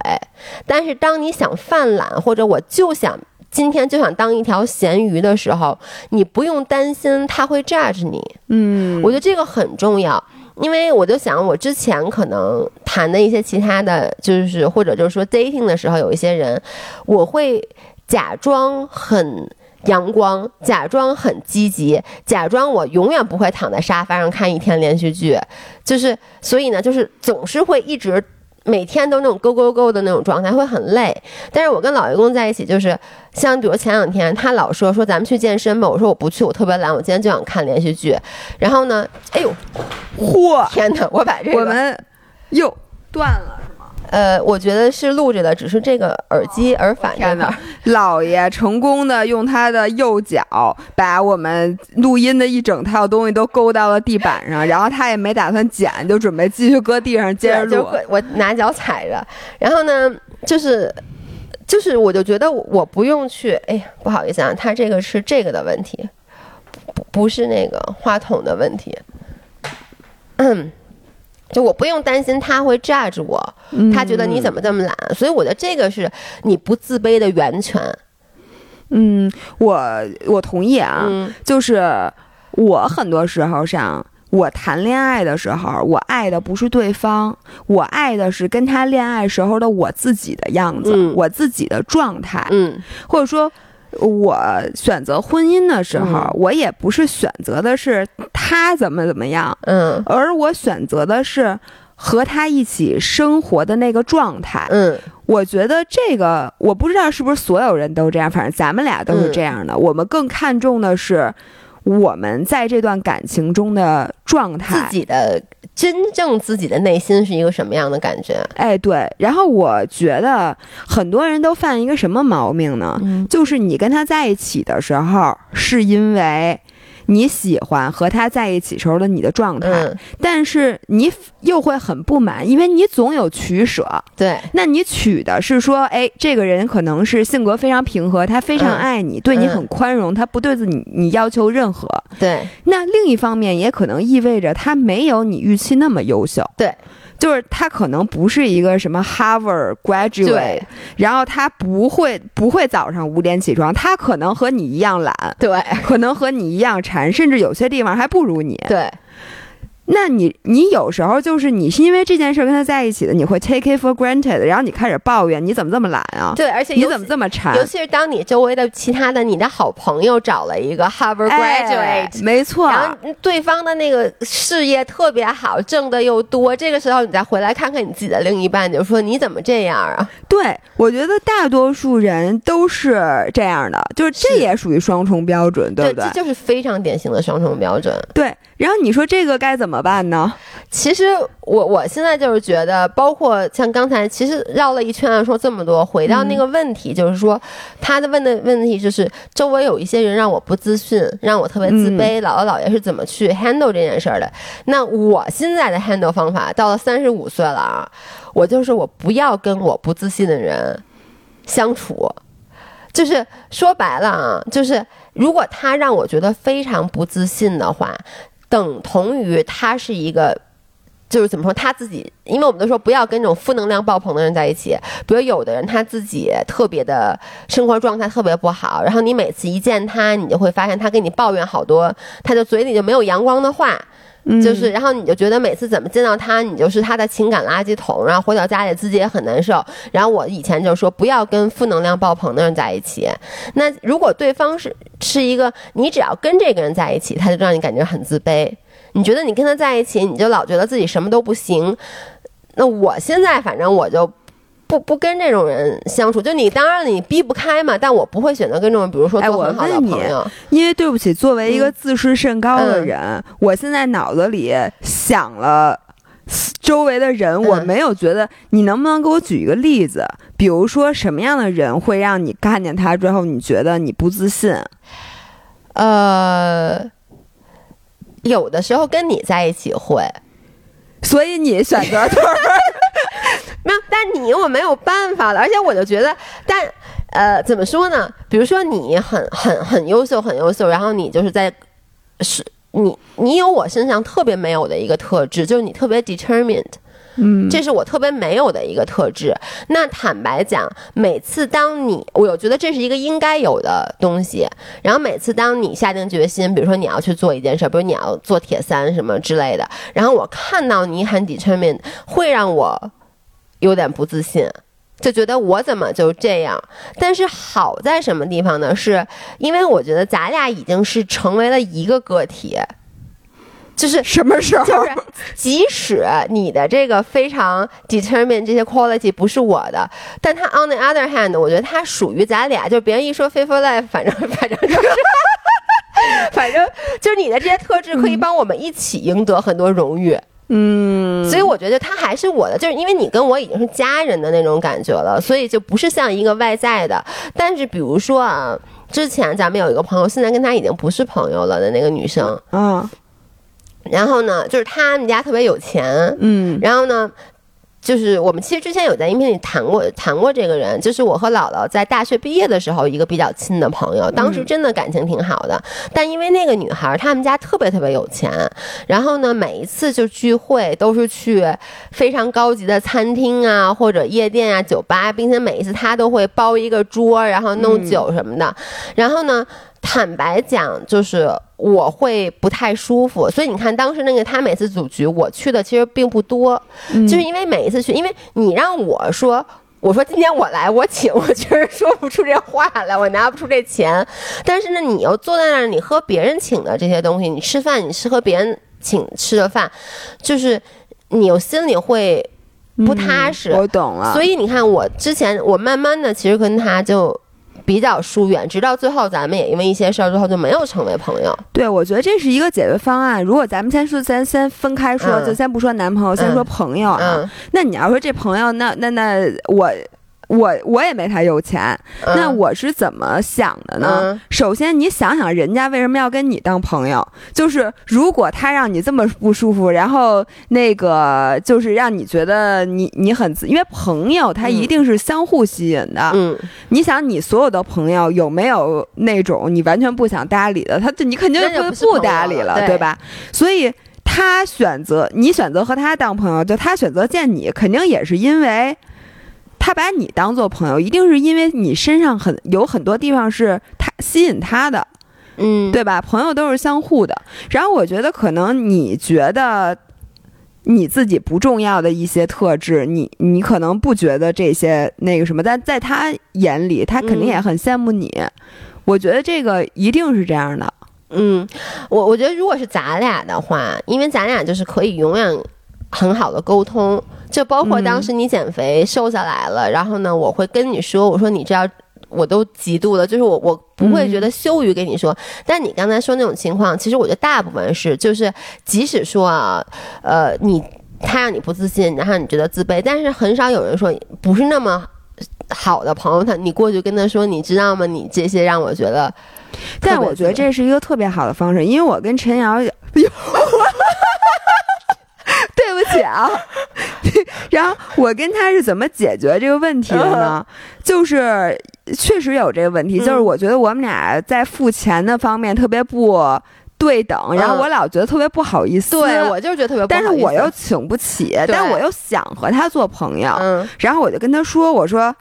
但是当你想犯懒，或者我就想今天就想当一条咸鱼的时候，你不用担心他会 judge 你。嗯，我觉得这个很重要，因为我就想，我之前可能谈的一些其他的就是或者就是说 dating 的时候，有一些人，我会假装很。阳光，假装很积极，假装我永远不会躺在沙发上看一天连续剧，就是所以呢，就是总是会一直每天都那种勾勾勾的那种状态，会很累。但是我跟老员工在一起，就是像比如前两天他老说说咱们去健身吧，我说我不去，我特别懒，我今天就想看连续剧。然后呢，哎呦，嚯，天哪，我把这个我们又断了。呃，我觉得是录着的，只是这个耳机耳返这块。老爷成功的用他的右脚把我们录音的一整套东西都勾到了地板上，然后他也没打算捡，就准备继续搁地上接着录。我拿脚踩着，然后呢，就是就是，我就觉得我不用去。哎呀，不好意思啊，他这个是这个的问题，不不是那个话筒的问题。嗯。就我不用担心他会 judge 我，他觉得你怎么这么懒，所以我觉得这个是你不自卑的源泉。嗯，我我同意啊，就是我很多时候上，我谈恋爱的时候，我爱的不是对方，我爱的是跟他恋爱时候的我自己的样子，我自己的状态，嗯，或者说。我选择婚姻的时候，我也不是选择的是他怎么怎么样，嗯，而我选择的是和他一起生活的那个状态，嗯，我觉得这个我不知道是不是所有人都这样，反正咱们俩都是这样的。我们更看重的是我们在这段感情中的状态，自己的。真正自己的内心是一个什么样的感觉？哎，对。然后我觉得很多人都犯一个什么毛病呢？就是你跟他在一起的时候，是因为。你喜欢和他在一起时候的你的状态，但是你又会很不满，因为你总有取舍。对，那你取的是说，哎，这个人可能是性格非常平和，他非常爱你，对你很宽容，他不对自己你要求任何。对，那另一方面也可能意味着他没有你预期那么优秀。对。就是他可能不是一个什么 Harvard graduate，然后他不会不会早上五点起床，他可能和你一样懒，对，可能和你一样馋，甚至有些地方还不如你，对。那你你有时候就是你是因为这件事跟他在一起的，你会 take it for granted，然后你开始抱怨你怎么这么懒啊？对，而且你怎么这么馋？尤其是当你周围的其他的你的好朋友找了一个 Harvard graduate，没错，然后对方的那个事业特别好，挣的又多，这个时候你再回来看看你自己的另一半，就说你怎么这样啊？对，我觉得大多数人都是这样的，就是这也属于双重标准，对不对？这就是非常典型的双重标准。对，然后你说这个该怎么？怎么办呢？其实我我现在就是觉得，包括像刚才，其实绕了一圈说这么多，回到那个问题，就是说他的问的问题就是周围有一些人让我不自信，让我特别自卑。姥姥姥爷是怎么去 handle 这件事儿的？那我现在的 handle 方法，到了三十五岁了啊，我就是我不要跟我不自信的人相处，就是说白了啊，就是如果他让我觉得非常不自信的话。等同于他是一个，就是怎么说他自己，因为我们都说不要跟那种负能量爆棚的人在一起。比如有的人他自己特别的生活状态特别不好，然后你每次一见他，你就会发现他跟你抱怨好多，他就嘴里就没有阳光的话。就是，然后你就觉得每次怎么见到他，你就是他的情感垃圾桶，然后回到家里自己也很难受。然后我以前就说不要跟负能量爆棚的人在一起。那如果对方是是一个，你只要跟这个人在一起，他就让你感觉很自卑。你觉得你跟他在一起，你就老觉得自己什么都不行。那我现在反正我就。不不跟这种人相处，就你当然你逼不开嘛，但我不会选择跟这种，比如说做很好的朋友。因为对不起，作为一个自视甚高的人，我现在脑子里想了周围的人，我没有觉得。你能不能给我举一个例子？比如说什么样的人会让你看见他之后，你觉得你不自信？呃，有的时候跟你在一起会，所以你选择你我没有办法了，而且我就觉得，但呃，怎么说呢？比如说你很很很优秀，很优秀，然后你就是在是，你你有我身上特别没有的一个特质，就是你特别 determined，嗯，这是我特别没有的一个特质。那坦白讲，每次当你我有觉得这是一个应该有的东西，然后每次当你下定决心，比如说你要去做一件事，比如你要做铁三什么之类的，然后我看到你很 determined，会让我有点不自信。就觉得我怎么就这样？但是好在什么地方呢？是因为我觉得咱俩已经是成为了一个个体，就是什么时候？就是即使你的这个非常 determine 这些 quality 不是我的，但他 on the other hand，我觉得他属于咱俩。就别人一说 faithful life，反正 反正就是，反正就是你的这些特质可以帮我们一起赢得很多荣誉。嗯，所以我觉得他还是我的，就是因为你跟我已经是家人的那种感觉了，所以就不是像一个外在的。但是比如说啊，之前咱们有一个朋友，现在跟他已经不是朋友了的那个女生，嗯，然后呢，就是他们家特别有钱，嗯，然后呢。就是我们其实之前有在音频里谈过谈过这个人，就是我和姥姥在大学毕业的时候一个比较亲的朋友，当时真的感情挺好的。但因为那个女孩他们家特别特别有钱，然后呢每一次就聚会都是去非常高级的餐厅啊或者夜店啊酒吧，并且每一次她都会包一个桌，然后弄酒什么的。然后呢。坦白讲，就是我会不太舒服，所以你看，当时那个他每次组局，我去的其实并不多，就是因为每一次去，因为你让我说，我说今天我来，我请，我确实说不出这话来，我拿不出这钱。但是呢，你又坐在那儿，你喝别人请的这些东西，你吃饭，你是喝别人请吃的饭，就是你又心里会不踏实。我懂了。所以你看，我之前我慢慢的其实跟他就。比较疏远，直到最后，咱们也因为一些事儿，之后就没有成为朋友。对，我觉得这是一个解决方案。如果咱们先说，咱先分开说，就先不说男朋友，先说朋友啊。那你要说这朋友，那那那我。我我也没他有钱，那我是怎么想的呢？首先，你想想人家为什么要跟你当朋友？就是如果他让你这么不舒服，然后那个就是让你觉得你你很，因为朋友他一定是相互吸引的。嗯，你想你所有的朋友有没有那种你完全不想搭理的？他你肯定不不搭理了，对吧？所以他选择你选择和他当朋友，就他选择见你，肯定也是因为。他把你当做朋友，一定是因为你身上很有很多地方是他吸引他的，嗯，对吧？朋友都是相互的。然后我觉得，可能你觉得你自己不重要的一些特质，你你可能不觉得这些那个什么，但在他眼里，他肯定也很羡慕你。我觉得这个一定是这样的。嗯，我我觉得如果是咱俩的话，因为咱俩就是可以永远很好的沟通。就包括当时你减肥瘦下来了，然后呢，我会跟你说，我说你这样我都嫉妒了，就是我我不会觉得羞于跟你说。但你刚才说那种情况，其实我觉得大部分是，就是即使说啊，呃，你他让你不自信，然后你觉得自卑，但是很少有人说不是那么好的朋友，他你过去跟他说，你知道吗？你这些让我觉得，但我觉得这是一个特别好的方式，因为我跟陈瑶。对不起啊，然后我跟他是怎么解决这个问题的呢？就是确实有这个问题，就是我觉得我们俩在付钱的方面特别不对等，然后我老觉得特别不好意思。对我就是觉得特别，但是我又请不起，但我又想和他做朋友，然后我就跟他说：“我说。”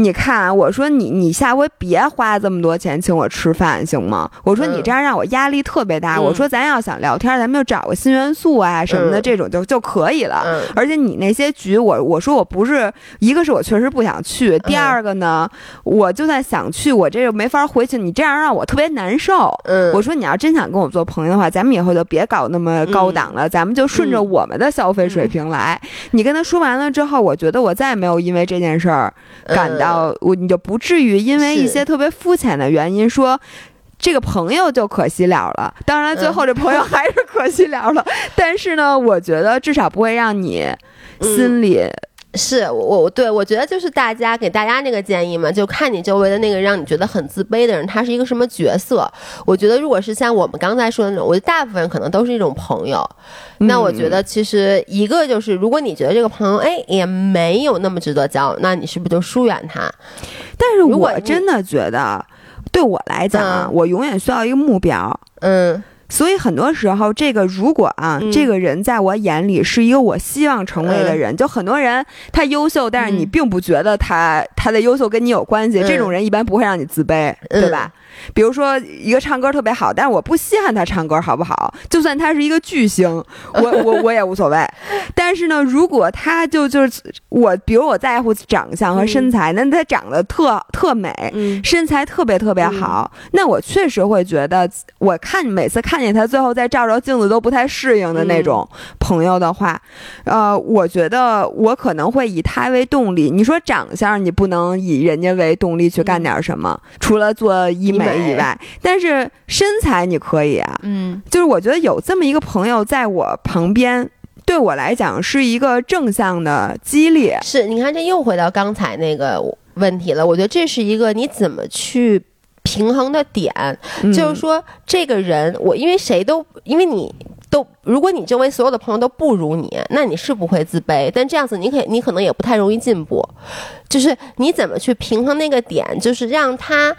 你看，我说你你下回别花这么多钱请我吃饭，行吗？我说你这样让我压力特别大。我说咱要想聊天，咱们就找个新元素啊什么的，这种就就可以了。而且你那些局，我我说我不是一个是我确实不想去，第二个呢，我就算想去，我这又没法回去。你这样让我特别难受。我说你要真想跟我做朋友的话，咱们以后就别搞那么高档了，咱们就顺着我们的消费水平来。你跟他说完了之后，我觉得我再也没有因为这件事儿感到。呃，我你就不至于因为一些特别肤浅的原因说这个朋友就可惜了了。当然，最后这朋友还是可惜了了。但是呢，我觉得至少不会让你心里。是我我对我觉得就是大家给大家那个建议嘛，就看你周围的那个让你觉得很自卑的人，他是一个什么角色？我觉得如果是像我们刚才说的那种，我觉得大部分人可能都是一种朋友。那我觉得其实一个就是，如果你觉得这个朋友哎也没有那么值得交，那你是不是就疏远他？但是我真的觉得，对我来讲，我永远需要一个目标。嗯。所以很多时候，这个如果啊，这个人在我眼里是一个我希望成为的人，就很多人他优秀，但是你并不觉得他他的优秀跟你有关系，这种人一般不会让你自卑，对吧？比如说一个唱歌特别好，但是我不稀罕他唱歌好不好？就算他是一个巨星，我我 我也无所谓。但是呢，如果他就就是我，比如我在乎长相和身材，那他长得特特美，身材特别特别好，那我确实会觉得，我看每次看见他最后再照照镜子都不太适应的那种朋友的话，呃，我觉得我可能会以他为动力。你说长相，你不能以人家为动力去干点什么，除了做医美。以外，但是身材你可以啊，嗯，就是我觉得有这么一个朋友在我旁边，对我来讲是一个正向的激励。是，你看这又回到刚才那个问题了。我觉得这是一个你怎么去平衡的点，就是说这个人，我因为谁都因为你都，如果你周围所有的朋友都不如你，那你是不会自卑，但这样子你可你可能也不太容易进步。就是你怎么去平衡那个点，就是让他。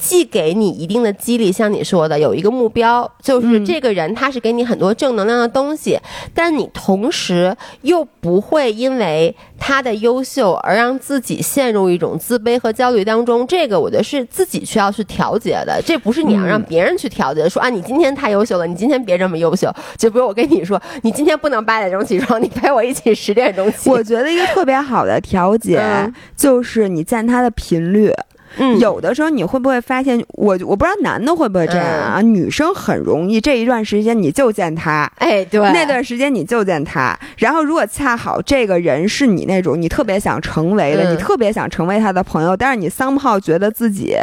既给你一定的激励，像你说的，有一个目标，就是这个人他是给你很多正能量的东西，但你同时又不会因为他的优秀而让自己陷入一种自卑和焦虑当中。这个我觉得是自己需要去调节的，这不是你要让别人去调节。说啊，你今天太优秀了，你今天别这么优秀。就比如我跟你说，你今天不能八点钟起床，你陪我一起十点钟起。我觉得一个特别好的调节就是你见他的频率。嗯，有的时候你会不会发现，我我不知道男的会不会这样啊？女生很容易这一段时间你就见他，哎，对，那段时间你就见他。然后如果恰好这个人是你那种你特别想成为的，你特别想成为他的朋友，但是你桑炮觉得自己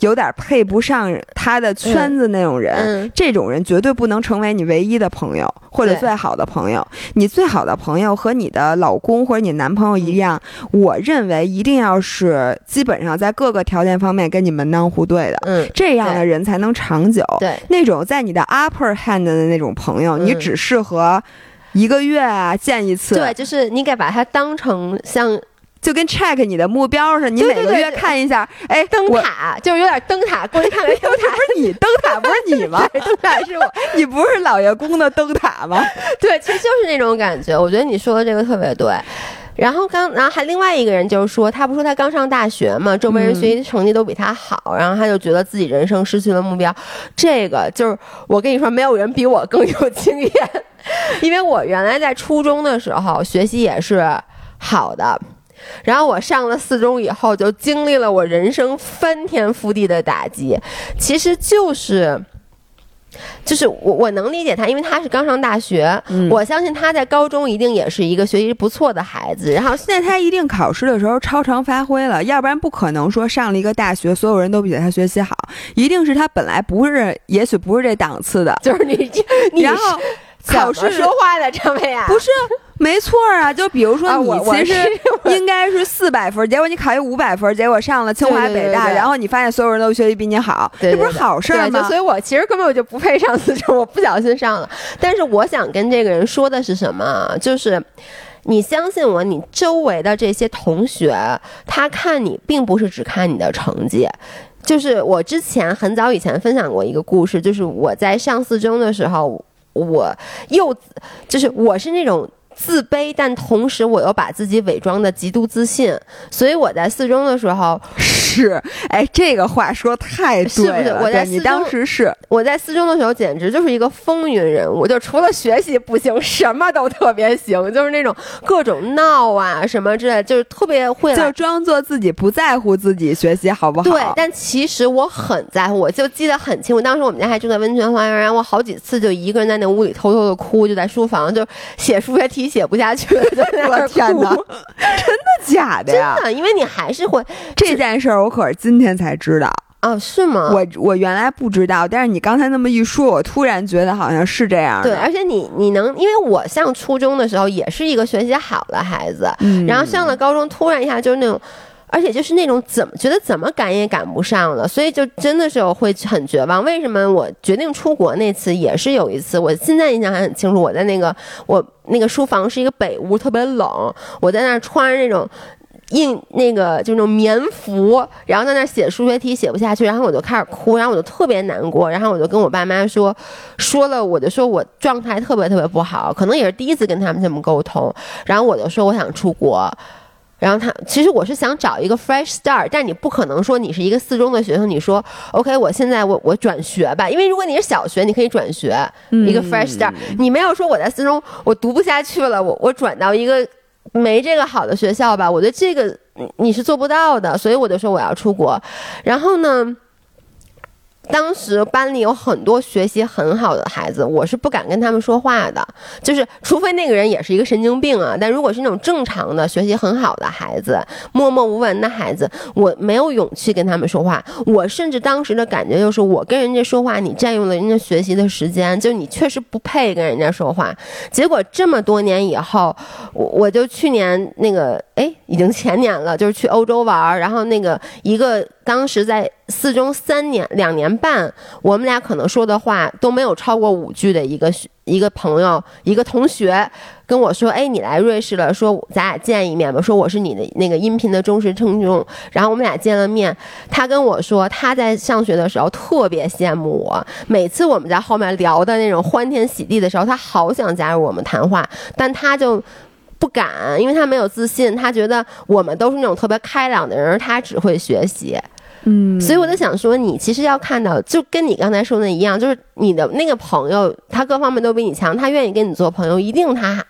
有点配不上他的圈子那种人，这种人绝对不能成为你唯一的朋友或者最好的朋友。你最好的朋友和你的老公或者你男朋友一样，我认为一定要是基本上在各个。条件方面跟你门当户对的，嗯，这样的人才能长久。对，那种在你的 upper hand 的那种朋友，你只适合一个月啊见一次。对，就是你给把它当成像就跟 check 你的目标似的，你每个月看一下。哎，灯塔就是有点灯塔，过去看看灯塔。不是你灯塔，不是你吗？灯塔是我，你不是老爷公的灯塔吗？对，其实就是那种感觉。我觉得你说的这个特别对。然后刚，然后还另外一个人就是说，他不说他刚上大学嘛，周围人学习成绩都比他好，然后他就觉得自己人生失去了目标。这个就是我跟你说，没有人比我更有经验，因为我原来在初中的时候学习也是好的，然后我上了四中以后，就经历了我人生翻天覆地的打击，其实就是。就是我我能理解他，因为他是刚上大学，我相信他在高中一定也是一个学习不错的孩子。然后现在他一定考试的时候超常发挥了，要不然不可能说上了一个大学，所有人都比他学习好。一定是他本来不是，也许不是这档次的。就是你，然后考试说话的张伟啊，不是。没错啊，就比如说你其实 应该是四百分，结果你考一五百分，结果上了清华北大，然后你发现所有人都学习比你好，这不是好事吗？所以我其实根本我就不配上四中，我不小心上了。但是我想跟这个人说的是什么？就是你相信我，你周围的这些同学，他看你并不是只看你的成绩。就是我之前很早以前分享过一个故事，就是我在上四中的时候，我又就是我是那种。自卑，但同时我又把自己伪装的极度自信，所以我在四中的时候是，哎，这个话说太对了。我在你当时是我在四中的时候，简直就是一个风云人物，就除了学习不行，什么都特别行，就是那种各种闹啊什么之类，就是特别会，就装作自己不在乎自己学习好不好？对，但其实我很在乎，我就记得很清楚，当时我们家还住在温泉花园，然后我好几次就一个人在那屋里偷偷的哭，就在书房就写数学题。写不下去了，我天哪！真的假的呀？真的，因为你还是会这件事儿，我可是今天才知道哦，是吗？我我原来不知道，但是你刚才那么一说，我突然觉得好像是这样。对，而且你你能，因为我上初中的时候也是一个学习好的孩子，然后上了高中，突然一下就是那种。而且就是那种怎么觉得怎么赶也赶不上了，所以就真的是会很绝望。为什么我决定出国那次也是有一次，我现在印象还很清楚。我在那个我那个书房是一个北屋，特别冷，我在那儿穿那种。印那个就那种棉服，然后在那写数学题写不下去，然后我就开始哭，然后我就特别难过，然后我就跟我爸妈说，说了我就说我状态特别特别不好，可能也是第一次跟他们这么沟通，然后我就说我想出国，然后他其实我是想找一个 fresh start，但你不可能说你是一个四中的学生，你说 OK 我现在我我转学吧，因为如果你是小学你可以转学一个 fresh start，你没有说我在四中我读不下去了，我我转到一个。没这个好的学校吧？我觉得这个你是做不到的，所以我就说我要出国。然后呢？当时班里有很多学习很好的孩子，我是不敢跟他们说话的，就是除非那个人也是一个神经病啊。但如果是那种正常的学习很好的孩子，默默无闻的孩子，我没有勇气跟他们说话。我甚至当时的感觉就是，我跟人家说话，你占用了人家学习的时间，就你确实不配跟人家说话。结果这么多年以后，我我就去年那个，哎，已经前年了，就是去欧洲玩，然后那个一个。当时在四中三年两年半，我们俩可能说的话都没有超过五句的一个一个朋友一个同学跟我说：“哎，你来瑞士了，说咱俩见一面吧。”说我是你的那个音频的忠实听众。然后我们俩见了面，他跟我说他在上学的时候特别羡慕我，每次我们在后面聊的那种欢天喜地的时候，他好想加入我们谈话，但他就。不敢，因为他没有自信，他觉得我们都是那种特别开朗的人，他只会学习，嗯，所以我就想说，你其实要看到，就跟你刚才说的一样，就是你的那个朋友，他各方面都比你强，他愿意跟你做朋友，一定他。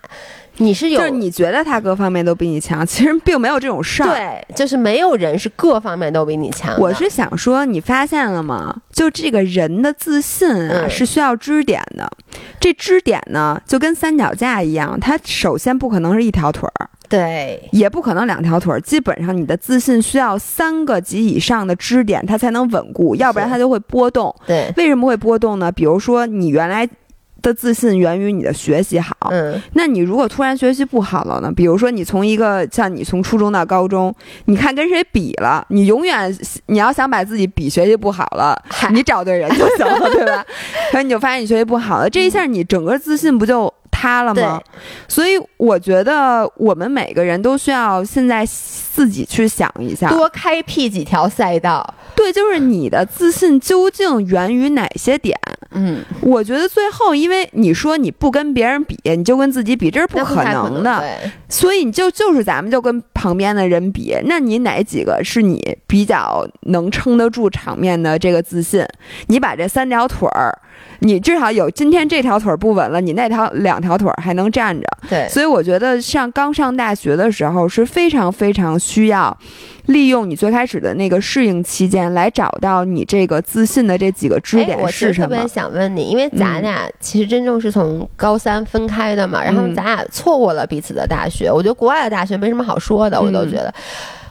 你是有，就是你觉得他各方面都比你强，其实并没有这种事儿。对，就是没有人是各方面都比你强。我是想说，你发现了吗？就这个人的自信啊，是需要支点的。这支点呢，就跟三脚架一样，它首先不可能是一条腿儿，对，也不可能两条腿儿。基本上，你的自信需要三个及以上的支点，它才能稳固，要不然它就会波动。对，为什么会波动呢？比如说，你原来。的自信源于你的学习好，嗯，那你如果突然学习不好了呢？比如说你从一个像你从初中到高中，你看跟谁比了？你永远你要想把自己比学习不好了，你找对人就行了，对吧？可是你就发现你学习不好了，这一下你整个自信不就？塌了吗？所以我觉得我们每个人都需要现在自己去想一下，多开辟几条赛道。对，就是你的自信究竟源于哪些点？嗯，我觉得最后，因为你说你不跟别人比，你就跟自己比，这是不可能的。所以你就就是咱们就跟旁边的人比，那你哪几个是你比较能撑得住场面的这个自信？你把这三条腿儿。你至少有今天这条腿不稳了，你那条两条腿还能站着。对，所以我觉得上刚上大学的时候是非常非常需要利用你最开始的那个适应期间来找到你这个自信的这几个支点是什么。我特别想问你，因为咱俩其实真正是从高三分开的嘛，然后咱俩错过了彼此的大学。我觉得国外的大学没什么好说的，我都觉得。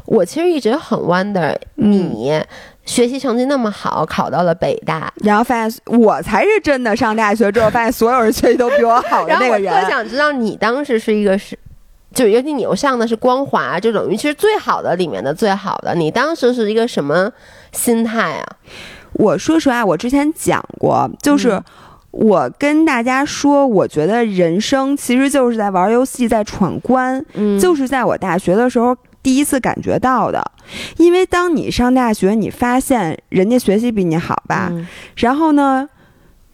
我其实一直很 wonder 你。学习成绩那么好，考到了北大，然后发现我才是真的上大学之后，发现所有人学习都比我好的那个人。然后我特想知道你当时是一个是，就尤其你又上的是光华，就等于其实最好的里面的最好的。你当时是一个什么心态啊？我说实话，我之前讲过，就是我跟大家说，我觉得人生其实就是在玩游戏，在闯关。嗯，就是在我大学的时候。第一次感觉到的，因为当你上大学，你发现人家学习比你好吧，然后呢，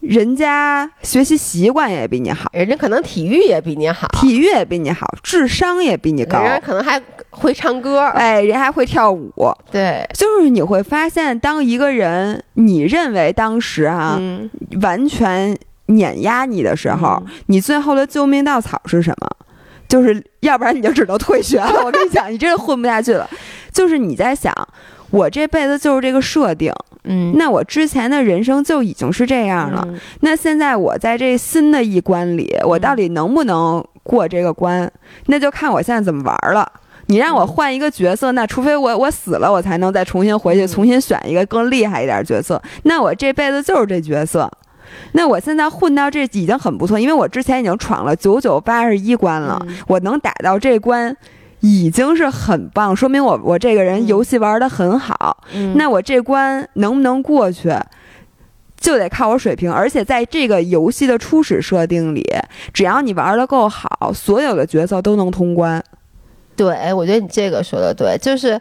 人家学习习惯也比你好，人家可能体育也比你好，体育也比你好，智商也比你高，人家可能还会唱歌，哎，人还会跳舞，对，就是你会发现，当一个人你认为当时啊完全碾压你的时候，你最后的救命稻草是什么？就是要不然你就只能退学了。我跟你讲，你真的混不下去了。就是你在想，我这辈子就是这个设定，嗯，那我之前的人生就已经是这样了。那现在我在这新的一关里，我到底能不能过这个关？那就看我现在怎么玩了。你让我换一个角色，那除非我我死了，我才能再重新回去，重新选一个更厉害一点角色。那我这辈子就是这角色。那我现在混到这已经很不错，因为我之前已经闯了九九八十一关了，我能打到这关，已经是很棒，说明我我这个人游戏玩的很好。那我这关能不能过去，就得靠我水平。而且在这个游戏的初始设定里，只要你玩的够好，所有的角色都能通关。对，我觉得你这个说的对，就是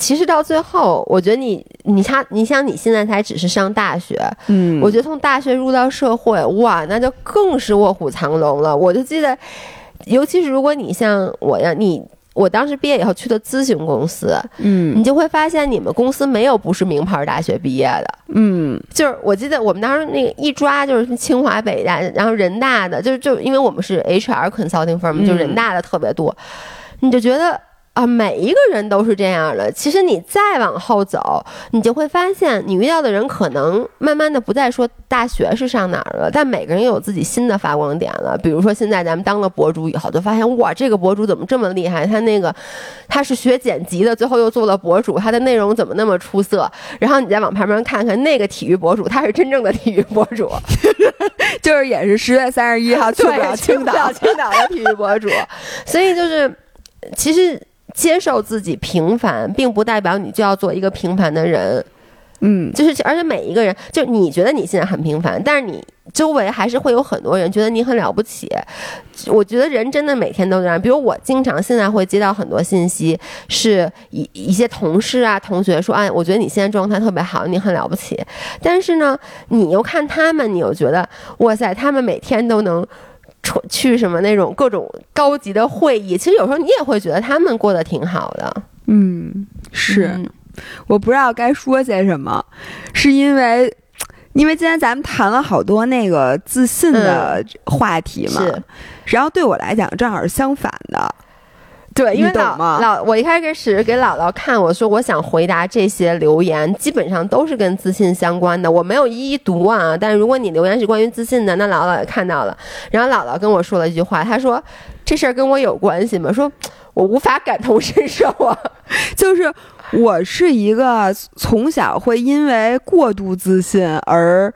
其实到最后，我觉得你你像你像你现在才只是上大学，嗯，我觉得从大学入到社会，哇，那就更是卧虎藏龙了。我就记得，尤其是如果你像我呀，你。我当时毕业以后去的咨询公司，嗯，你就会发现你们公司没有不是名牌大学毕业的，嗯，就是我记得我们当时那个一抓就是清华北大，然后人大的，就是就因为我们是 HR consulting firm，就人大的特别多，你就觉得。啊，每一个人都是这样的。其实你再往后走，你就会发现，你遇到的人可能慢慢的不再说大学是上哪儿了，但每个人又有自己新的发光点了。比如说，现在咱们当了博主以后，就发现哇，这个博主怎么这么厉害？他那个他是学剪辑的，最后又做了博主，他的内容怎么那么出色？然后你再往旁边看看那个体育博主，他是真正的体育博主，就是也是十月三十一号去不了青岛，青岛的体育博主。所以就是其实。接受自己平凡，并不代表你就要做一个平凡的人，嗯，就是而且每一个人，就你觉得你现在很平凡，但是你周围还是会有很多人觉得你很了不起。我觉得人真的每天都这样，比如我经常现在会接到很多信息，是一一些同事啊、同学说，哎，我觉得你现在状态特别好，你很了不起。但是呢，你又看他们，你又觉得，哇塞，他们每天都能。去什么那种各种高级的会议，其实有时候你也会觉得他们过得挺好的。嗯，是，我不知道该说些什么，是因为，因为今天咱们谈了好多那个自信的话题嘛，然后对我来讲正好是相反的。对，因为老老我一开始给姥姥看，我说我想回答这些留言，基本上都是跟自信相关的，我没有一一读啊。但是如果你留言是关于自信的，那姥姥也看到了。然后姥姥跟我说了一句话，她说：“这事儿跟我有关系吗？”说我无法感同身受啊，就是我是一个从小会因为过度自信而。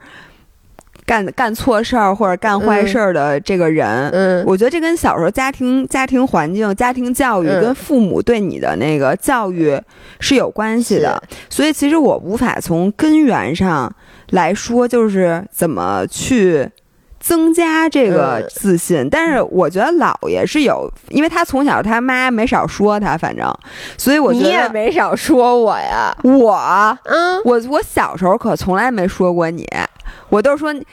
干干错事儿或者干坏事儿的这个人，嗯，我觉得这跟小时候家庭、家庭环境、家庭教育跟父母对你的那个教育是有关系的。所以其实我无法从根源上来说，就是怎么去增加这个自信。但是我觉得姥爷是有，因为他从小他妈没少说他，反正，所以我觉得你也没少说我呀，我，嗯，我我小时候可从来没说过你。我都说你，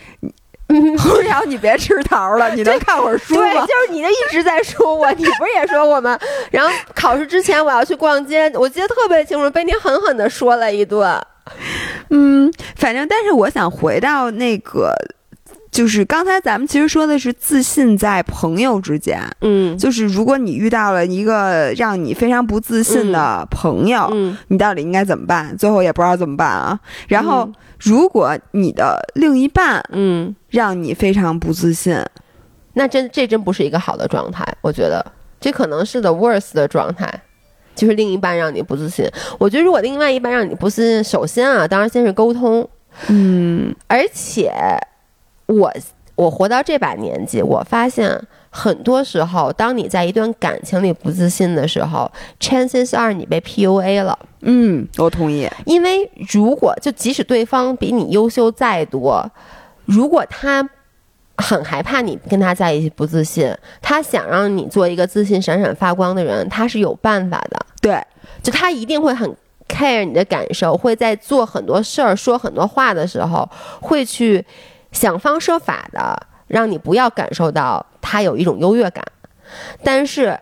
然后 你别吃桃了，你能 看会儿书吗？对，就是你的一直在说我，你不是也说我吗？然后考试之前我要去逛街，我记得特别清楚，被你狠狠的说了一顿。嗯，反正但是我想回到那个，就是刚才咱们其实说的是自信在朋友之间。嗯，就是如果你遇到了一个让你非常不自信的朋友，嗯，你到底应该怎么办？最后也不知道怎么办啊。然后。如果你的另一半，嗯，让你非常不自信，那真这真不是一个好的状态。我觉得这可能是 the worst 的状态，就是另一半让你不自信。我觉得如果另外一半让你不自信，首先啊，当然先是沟通，嗯，而且我我活到这把年纪，我发现很多时候，当你在一段感情里不自信的时候，chances are 你被 PUA 了。嗯，我同意。因为如果就即使对方比你优秀再多，如果他很害怕你跟他在一起不自信，他想让你做一个自信闪闪发光的人，他是有办法的。对，就他一定会很 care 你的感受，会在做很多事儿、说很多话的时候，会去想方设法的让你不要感受到他有一种优越感，但是。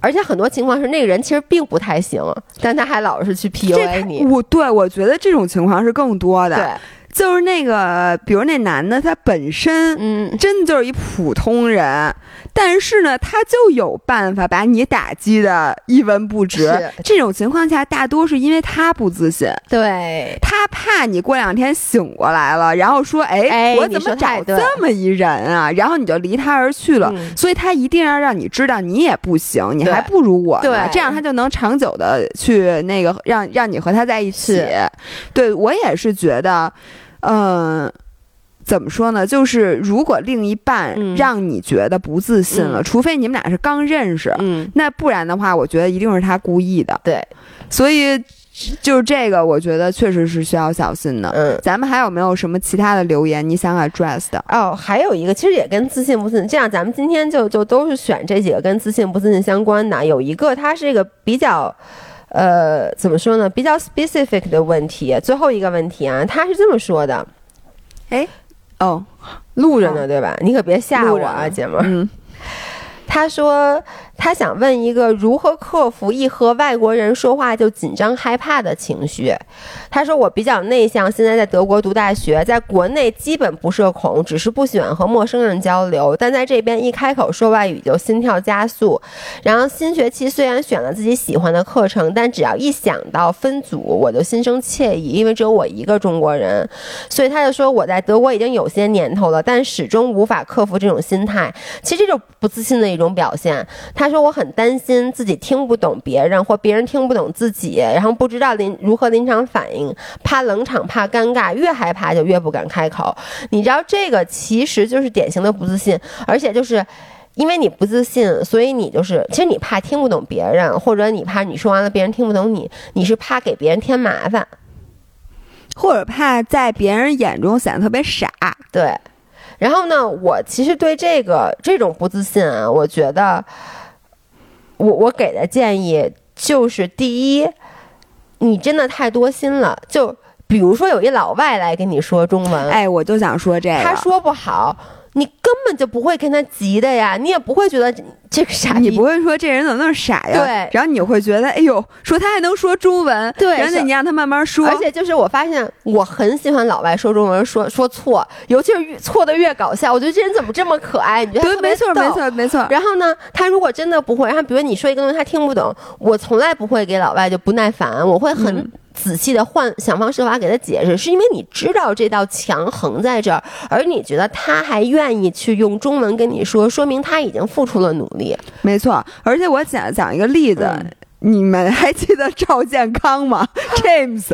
而且很多情况是那个人其实并不太行，但他还老是去 PUA 你。我对我觉得这种情况是更多的。对。就是那个，比如那男的，他本身嗯，真的就是一普通人，但是呢，他就有办法把你打击的一文不值。这种情况下，大多是因为他不自信，对他怕你过两天醒过来了，然后说：“哎，我怎么找这么一人啊？”然后你就离他而去了。所以他一定要让你知道你也不行，你还不如我呢。这样他就能长久的去那个让让你和他在一起。对我也是觉得。嗯，怎么说呢？就是如果另一半让你觉得不自信了，除非你们俩是刚认识，嗯，那不然的话，我觉得一定是他故意的。对，所以就是这个，我觉得确实是需要小心的。嗯，咱们还有没有什么其他的留言你想 address 的？哦，还有一个，其实也跟自信不自信。这样，咱们今天就就都是选这几个跟自信不自信相关的。有一个，它是一个比较。呃，怎么说呢？比较 specific 的问题。最后一个问题啊，他是这么说的，哎，哦，录着呢，对吧？你可别吓我啊，姐们儿。他说。他想问一个如何克服一和外国人说话就紧张害怕的情绪。他说我比较内向，现在在德国读大学，在国内基本不社恐，只是不喜欢和陌生人交流。但在这边一开口说外语就心跳加速。然后新学期虽然选了自己喜欢的课程，但只要一想到分组，我就心生怯意，因为只有我一个中国人。所以他就说我在德国已经有些年头了，但始终无法克服这种心态。其实这种不自信的一种表现。他。他说：“我很担心自己听不懂别人，或别人听不懂自己，然后不知道临如何临场反应，怕冷场，怕尴尬，越害怕就越不敢开口。你知道，这个其实就是典型的不自信，而且就是因为你不自信，所以你就是其实你怕听不懂别人，或者你怕你说完了别人听不懂你，你是怕给别人添麻烦，或者怕在别人眼中显得特别傻。对，然后呢，我其实对这个这种不自信啊，我觉得。”我我给的建议就是：第一，你真的太多心了。就比如说，有一老外来跟你说中文，哎，我就想说这个，他说不好。你根本就不会跟他急的呀，你也不会觉得这个傻，你不会说这人怎么那么傻呀？对，然后你会觉得，哎呦，说他还能说中文，对，然后你让他慢慢说。而且就是我发现，我很喜欢老外说中文说说错，尤其是越错的越搞笑。我觉得这人怎么这么可爱？你觉得对，没错，没错，没错。然后呢，他如果真的不会，然后比如你说一个东西他听不懂，我从来不会给老外就不耐烦，我会很。仔细的换想方设法给他解释，是因为你知道这道墙横在这儿，而你觉得他还愿意去用中文跟你说，说明他已经付出了努力。没错，而且我讲讲一个例子，你们还记得赵健康吗？James，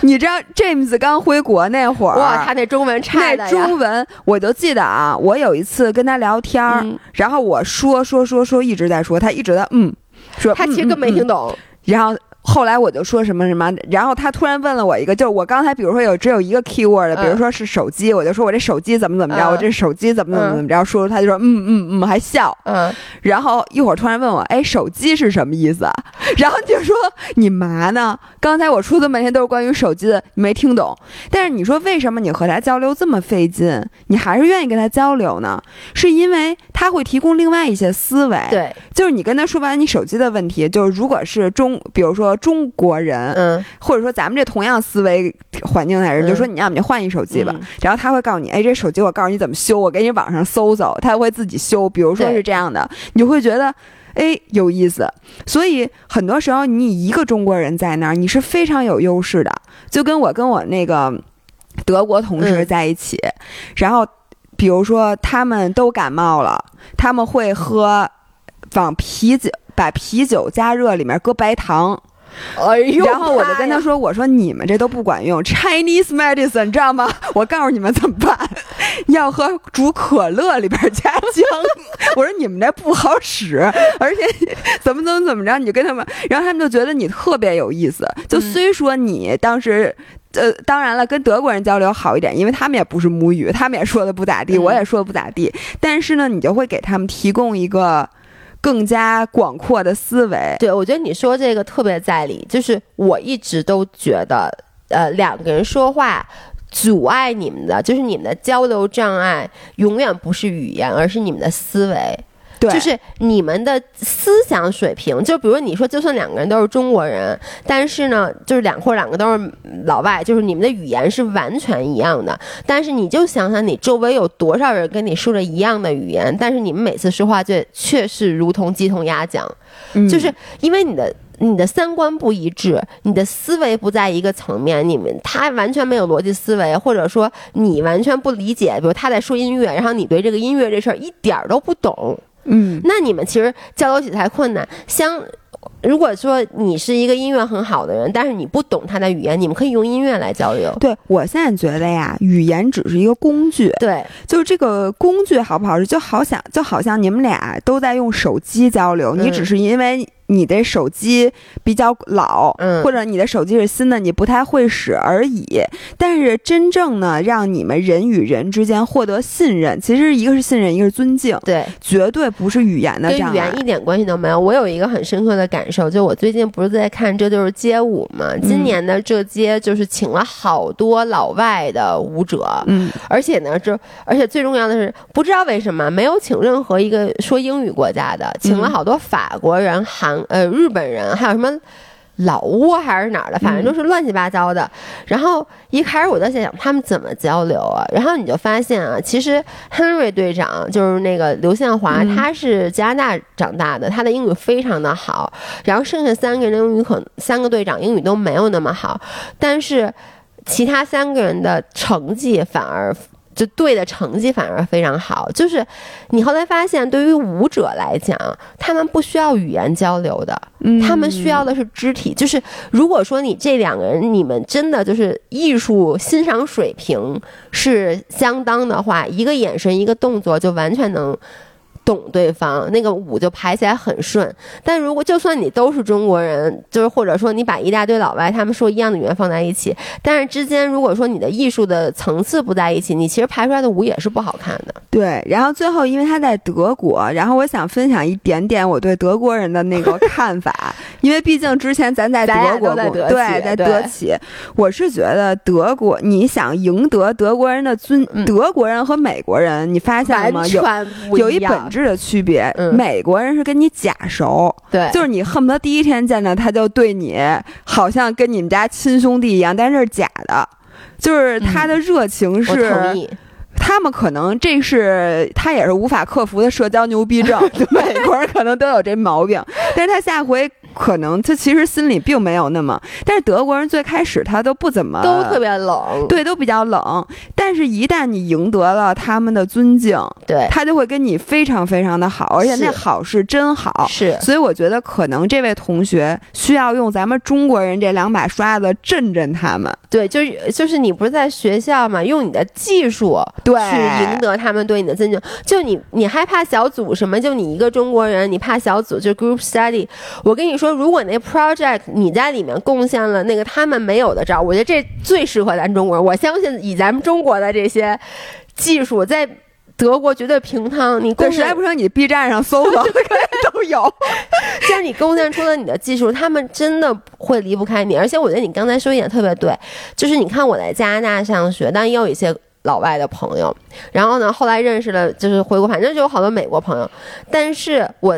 你知道 James 刚回国那会儿，哇，他那中文差那中文我就记得啊，我有一次跟他聊天儿，然后我说说说说一直在说，他一直在嗯，说他其实根本没听懂，然后。后来我就说什么什么，然后他突然问了我一个，就是我刚才比如说有只有一个 keyword 的，比如说是手机，我就说我这手机怎么怎么着，我这手机怎么怎么怎么着，说他就说嗯嗯嗯，还笑，嗯，然后一会儿突然问我，哎，手机是什么意思？然后就说你嘛呢？刚才我说的半天都是关于手机的，你没听懂。但是你说为什么你和他交流这么费劲，你还是愿意跟他交流呢？是因为他会提供另外一些思维，对，就是你跟他说完你手机的问题，就是如果是中，比如说。中国人，嗯，或者说咱们这同样思维环境的人，就说你要么就换一手机吧。然后他会告诉你，哎，这手机我告诉你怎么修，我给你网上搜搜，他会自己修。比如说是这样的，你会觉得，哎，有意思。所以很多时候你一个中国人在那儿，你是非常有优势的。就跟我跟我那个德国同事在一起，然后比如说他们都感冒了，他们会喝往啤酒把啤酒加热里面搁白糖。哎呦！然后我就跟他说：“我说你们这都不管用，Chinese medicine，知道吗？我告诉你们怎么办，要喝煮可乐里边加姜。我说你们这不好使，而且 怎么怎么怎么着，你就跟他们，然后他们就觉得你特别有意思。就虽说你当时，呃，当然了，跟德国人交流好一点，因为他们也不是母语，他们也说的不咋地，我也说的不咋地。但是呢，你就会给他们提供一个。”更加广阔的思维，对我觉得你说这个特别在理。就是我一直都觉得，呃，两个人说话阻碍你们的，就是你们的交流障碍，永远不是语言，而是你们的思维。就是你们的思想水平，就比如你说，就算两个人都是中国人，但是呢，就是两或两个都是老外，就是你们的语言是完全一样的。但是你就想想，你周围有多少人跟你说着一样的语言，但是你们每次说话却却是如同鸡同鸭讲，就是因为你的你的三观不一致，你的思维不在一个层面，你们他完全没有逻辑思维，或者说你完全不理解，比如他在说音乐，然后你对这个音乐这事儿一点儿都不懂。嗯，那你们其实交流起来困难。相如果说你是一个音乐很好的人，但是你不懂他的语言，你们可以用音乐来交流。对我现在觉得呀，语言只是一个工具。对，就是这个工具好不好使，就好像就好像你们俩都在用手机交流，你只是因为。你的手机比较老，嗯，或者你的手机是新的，你不太会使而已。但是真正呢，让你们人与人之间获得信任，其实一个是信任，一个是尊敬，对，绝对不是语言的障碍，跟语言一点关系都没有。我有一个很深刻的感受，就我最近不是在看《这就是街舞》吗，今年的这街就是请了好多老外的舞者，嗯，而且呢，这而且最重要的是，不知道为什么没有请任何一个说英语国家的，请了好多法国人、韩。呃，日本人还有什么老挝还是哪儿的，反正都是乱七八糟的。然后一开始我在想他们怎么交流啊，然后你就发现啊，其实 Henry 队长就是那个刘宪华，他是加拿大长大的，他的英语非常的好。然后剩下三个人的英语可三个队长英语都没有那么好，但是其他三个人的成绩反而。就对的成绩反而非常好，就是你后来发现，对于舞者来讲，他们不需要语言交流的，他们需要的是肢体。就是如果说你这两个人，你们真的就是艺术欣赏水平是相当的话，一个眼神，一个动作，就完全能。懂对方那个舞就排起来很顺，但如果就算你都是中国人，就是或者说你把一大堆老外他们说一样的语言放在一起，但是之间如果说你的艺术的层次不在一起，你其实排出来的舞也是不好看的。对，然后最后因为他在德国，然后我想分享一点点我对德国人的那个看法，因为毕竟之前咱在德国过，对，在德企，我是觉得德国你想赢得德国人的尊，德国人和美国人，你发现了吗？有有一本质。的区别，美国人是跟你假熟，对，就是你恨不得第一天见到他就对你好像跟你们家亲兄弟一样，但是是假的，就是他的热情是，他们可能这是他也是无法克服的社交牛逼症，美国人可能都有这毛病，但是他下回。可能他其实心里并没有那么，但是德国人最开始他都不怎么都特别冷，对，都比较冷。但是，一旦你赢得了他们的尊敬，对，他就会跟你非常非常的好，而且那好是真好。是，所以我觉得可能这位同学需要用咱们中国人这两把刷子震震他们。对，就是就是你不是在学校嘛，用你的技术对去赢得他们对你的尊敬。就你你害怕小组什么？就你一个中国人，你怕小组就 group study。我跟你说。如果那 project 你在里面贡献了那个他们没有的招，我觉得这最适合咱中国人。我相信以咱们中国的这些技术，在德国绝对平摊。你实在不成，你 B 站上搜搜，都有。既 然你贡献出了你的技术，他们真的会离不开你。而且我觉得你刚才说一点特别对，就是你看我在加拿大上学，但也有一些老外的朋友。然后呢，后来认识了，就是回国，反正就有好多美国朋友。但是我。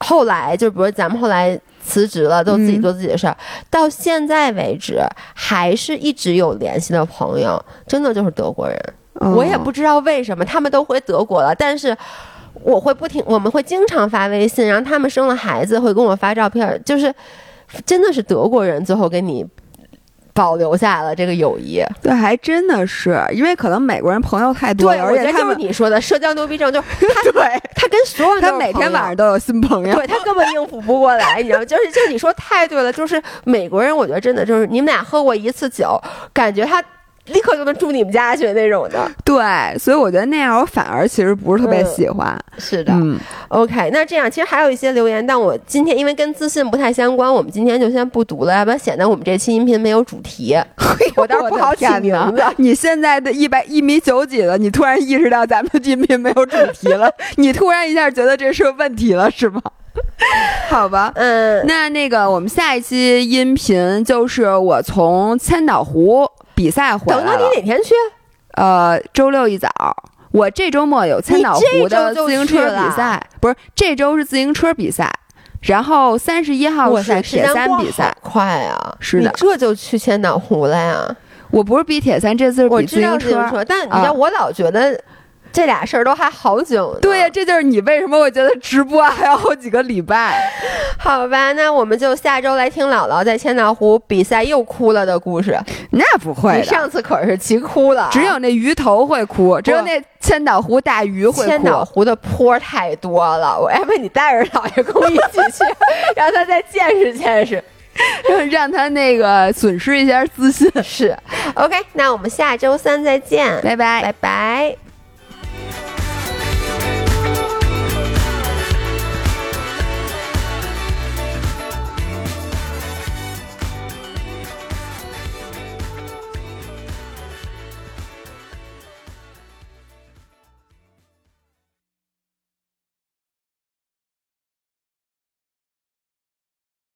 后来就比如咱们后来辞职了，都自己做自己的事儿，到现在为止还是一直有联系的朋友，真的就是德国人。我也不知道为什么他们都回德国了，但是我会不停，我们会经常发微信，然后他们生了孩子会跟我发照片，就是真的是德国人最后给你。保留下了这个友谊，对，还真的是，因为可能美国人朋友太多，而且就是你说的社交牛逼症，就 他对他跟所有人，他每天晚上都有新朋友，对他根本应付不过来，你知道吗？就是就你说太对了，就是美国人，我觉得真的就是你们俩喝过一次酒，感觉他。立刻就能住你们家去那种的，对，所以我觉得那样我反而其实不是特别喜欢。是的，OK，那这样其实还有一些留言，但我今天因为跟自信不太相关，我们今天就先不读了，要不然显得我们这期音频没有主题。我倒是不好起名字。你现在的一百一米九几了，你突然意识到咱们的音频没有主题了，你突然一下觉得这是个问题了，是吗？好吧，嗯，那那个我们下一期音频就是我从千岛湖。比赛回来了。等到，你哪天去？呃，周六一早。我这周末有千岛湖的自行车比赛，不是这周是自行车比赛，然后三十一号是铁三比赛。快啊！是的，这就去千岛湖了呀。我不是比铁三，这次是比自行车。但你知道，我老觉得。这俩事儿都还好久。对呀，这就是你为什么会觉得直播还要好几个礼拜？好吧，那我们就下周来听姥姥在千岛湖比赛又哭了的故事。那不会，你上次可是急哭了，只有那鱼头会哭，只有那千岛湖大鱼会哭。千岛湖的坡太多了，我要不你带着姥爷跟我一起去，让他再见识见识。让让他那个损失一下自信是，OK，那我们下周三再见，拜拜，拜拜。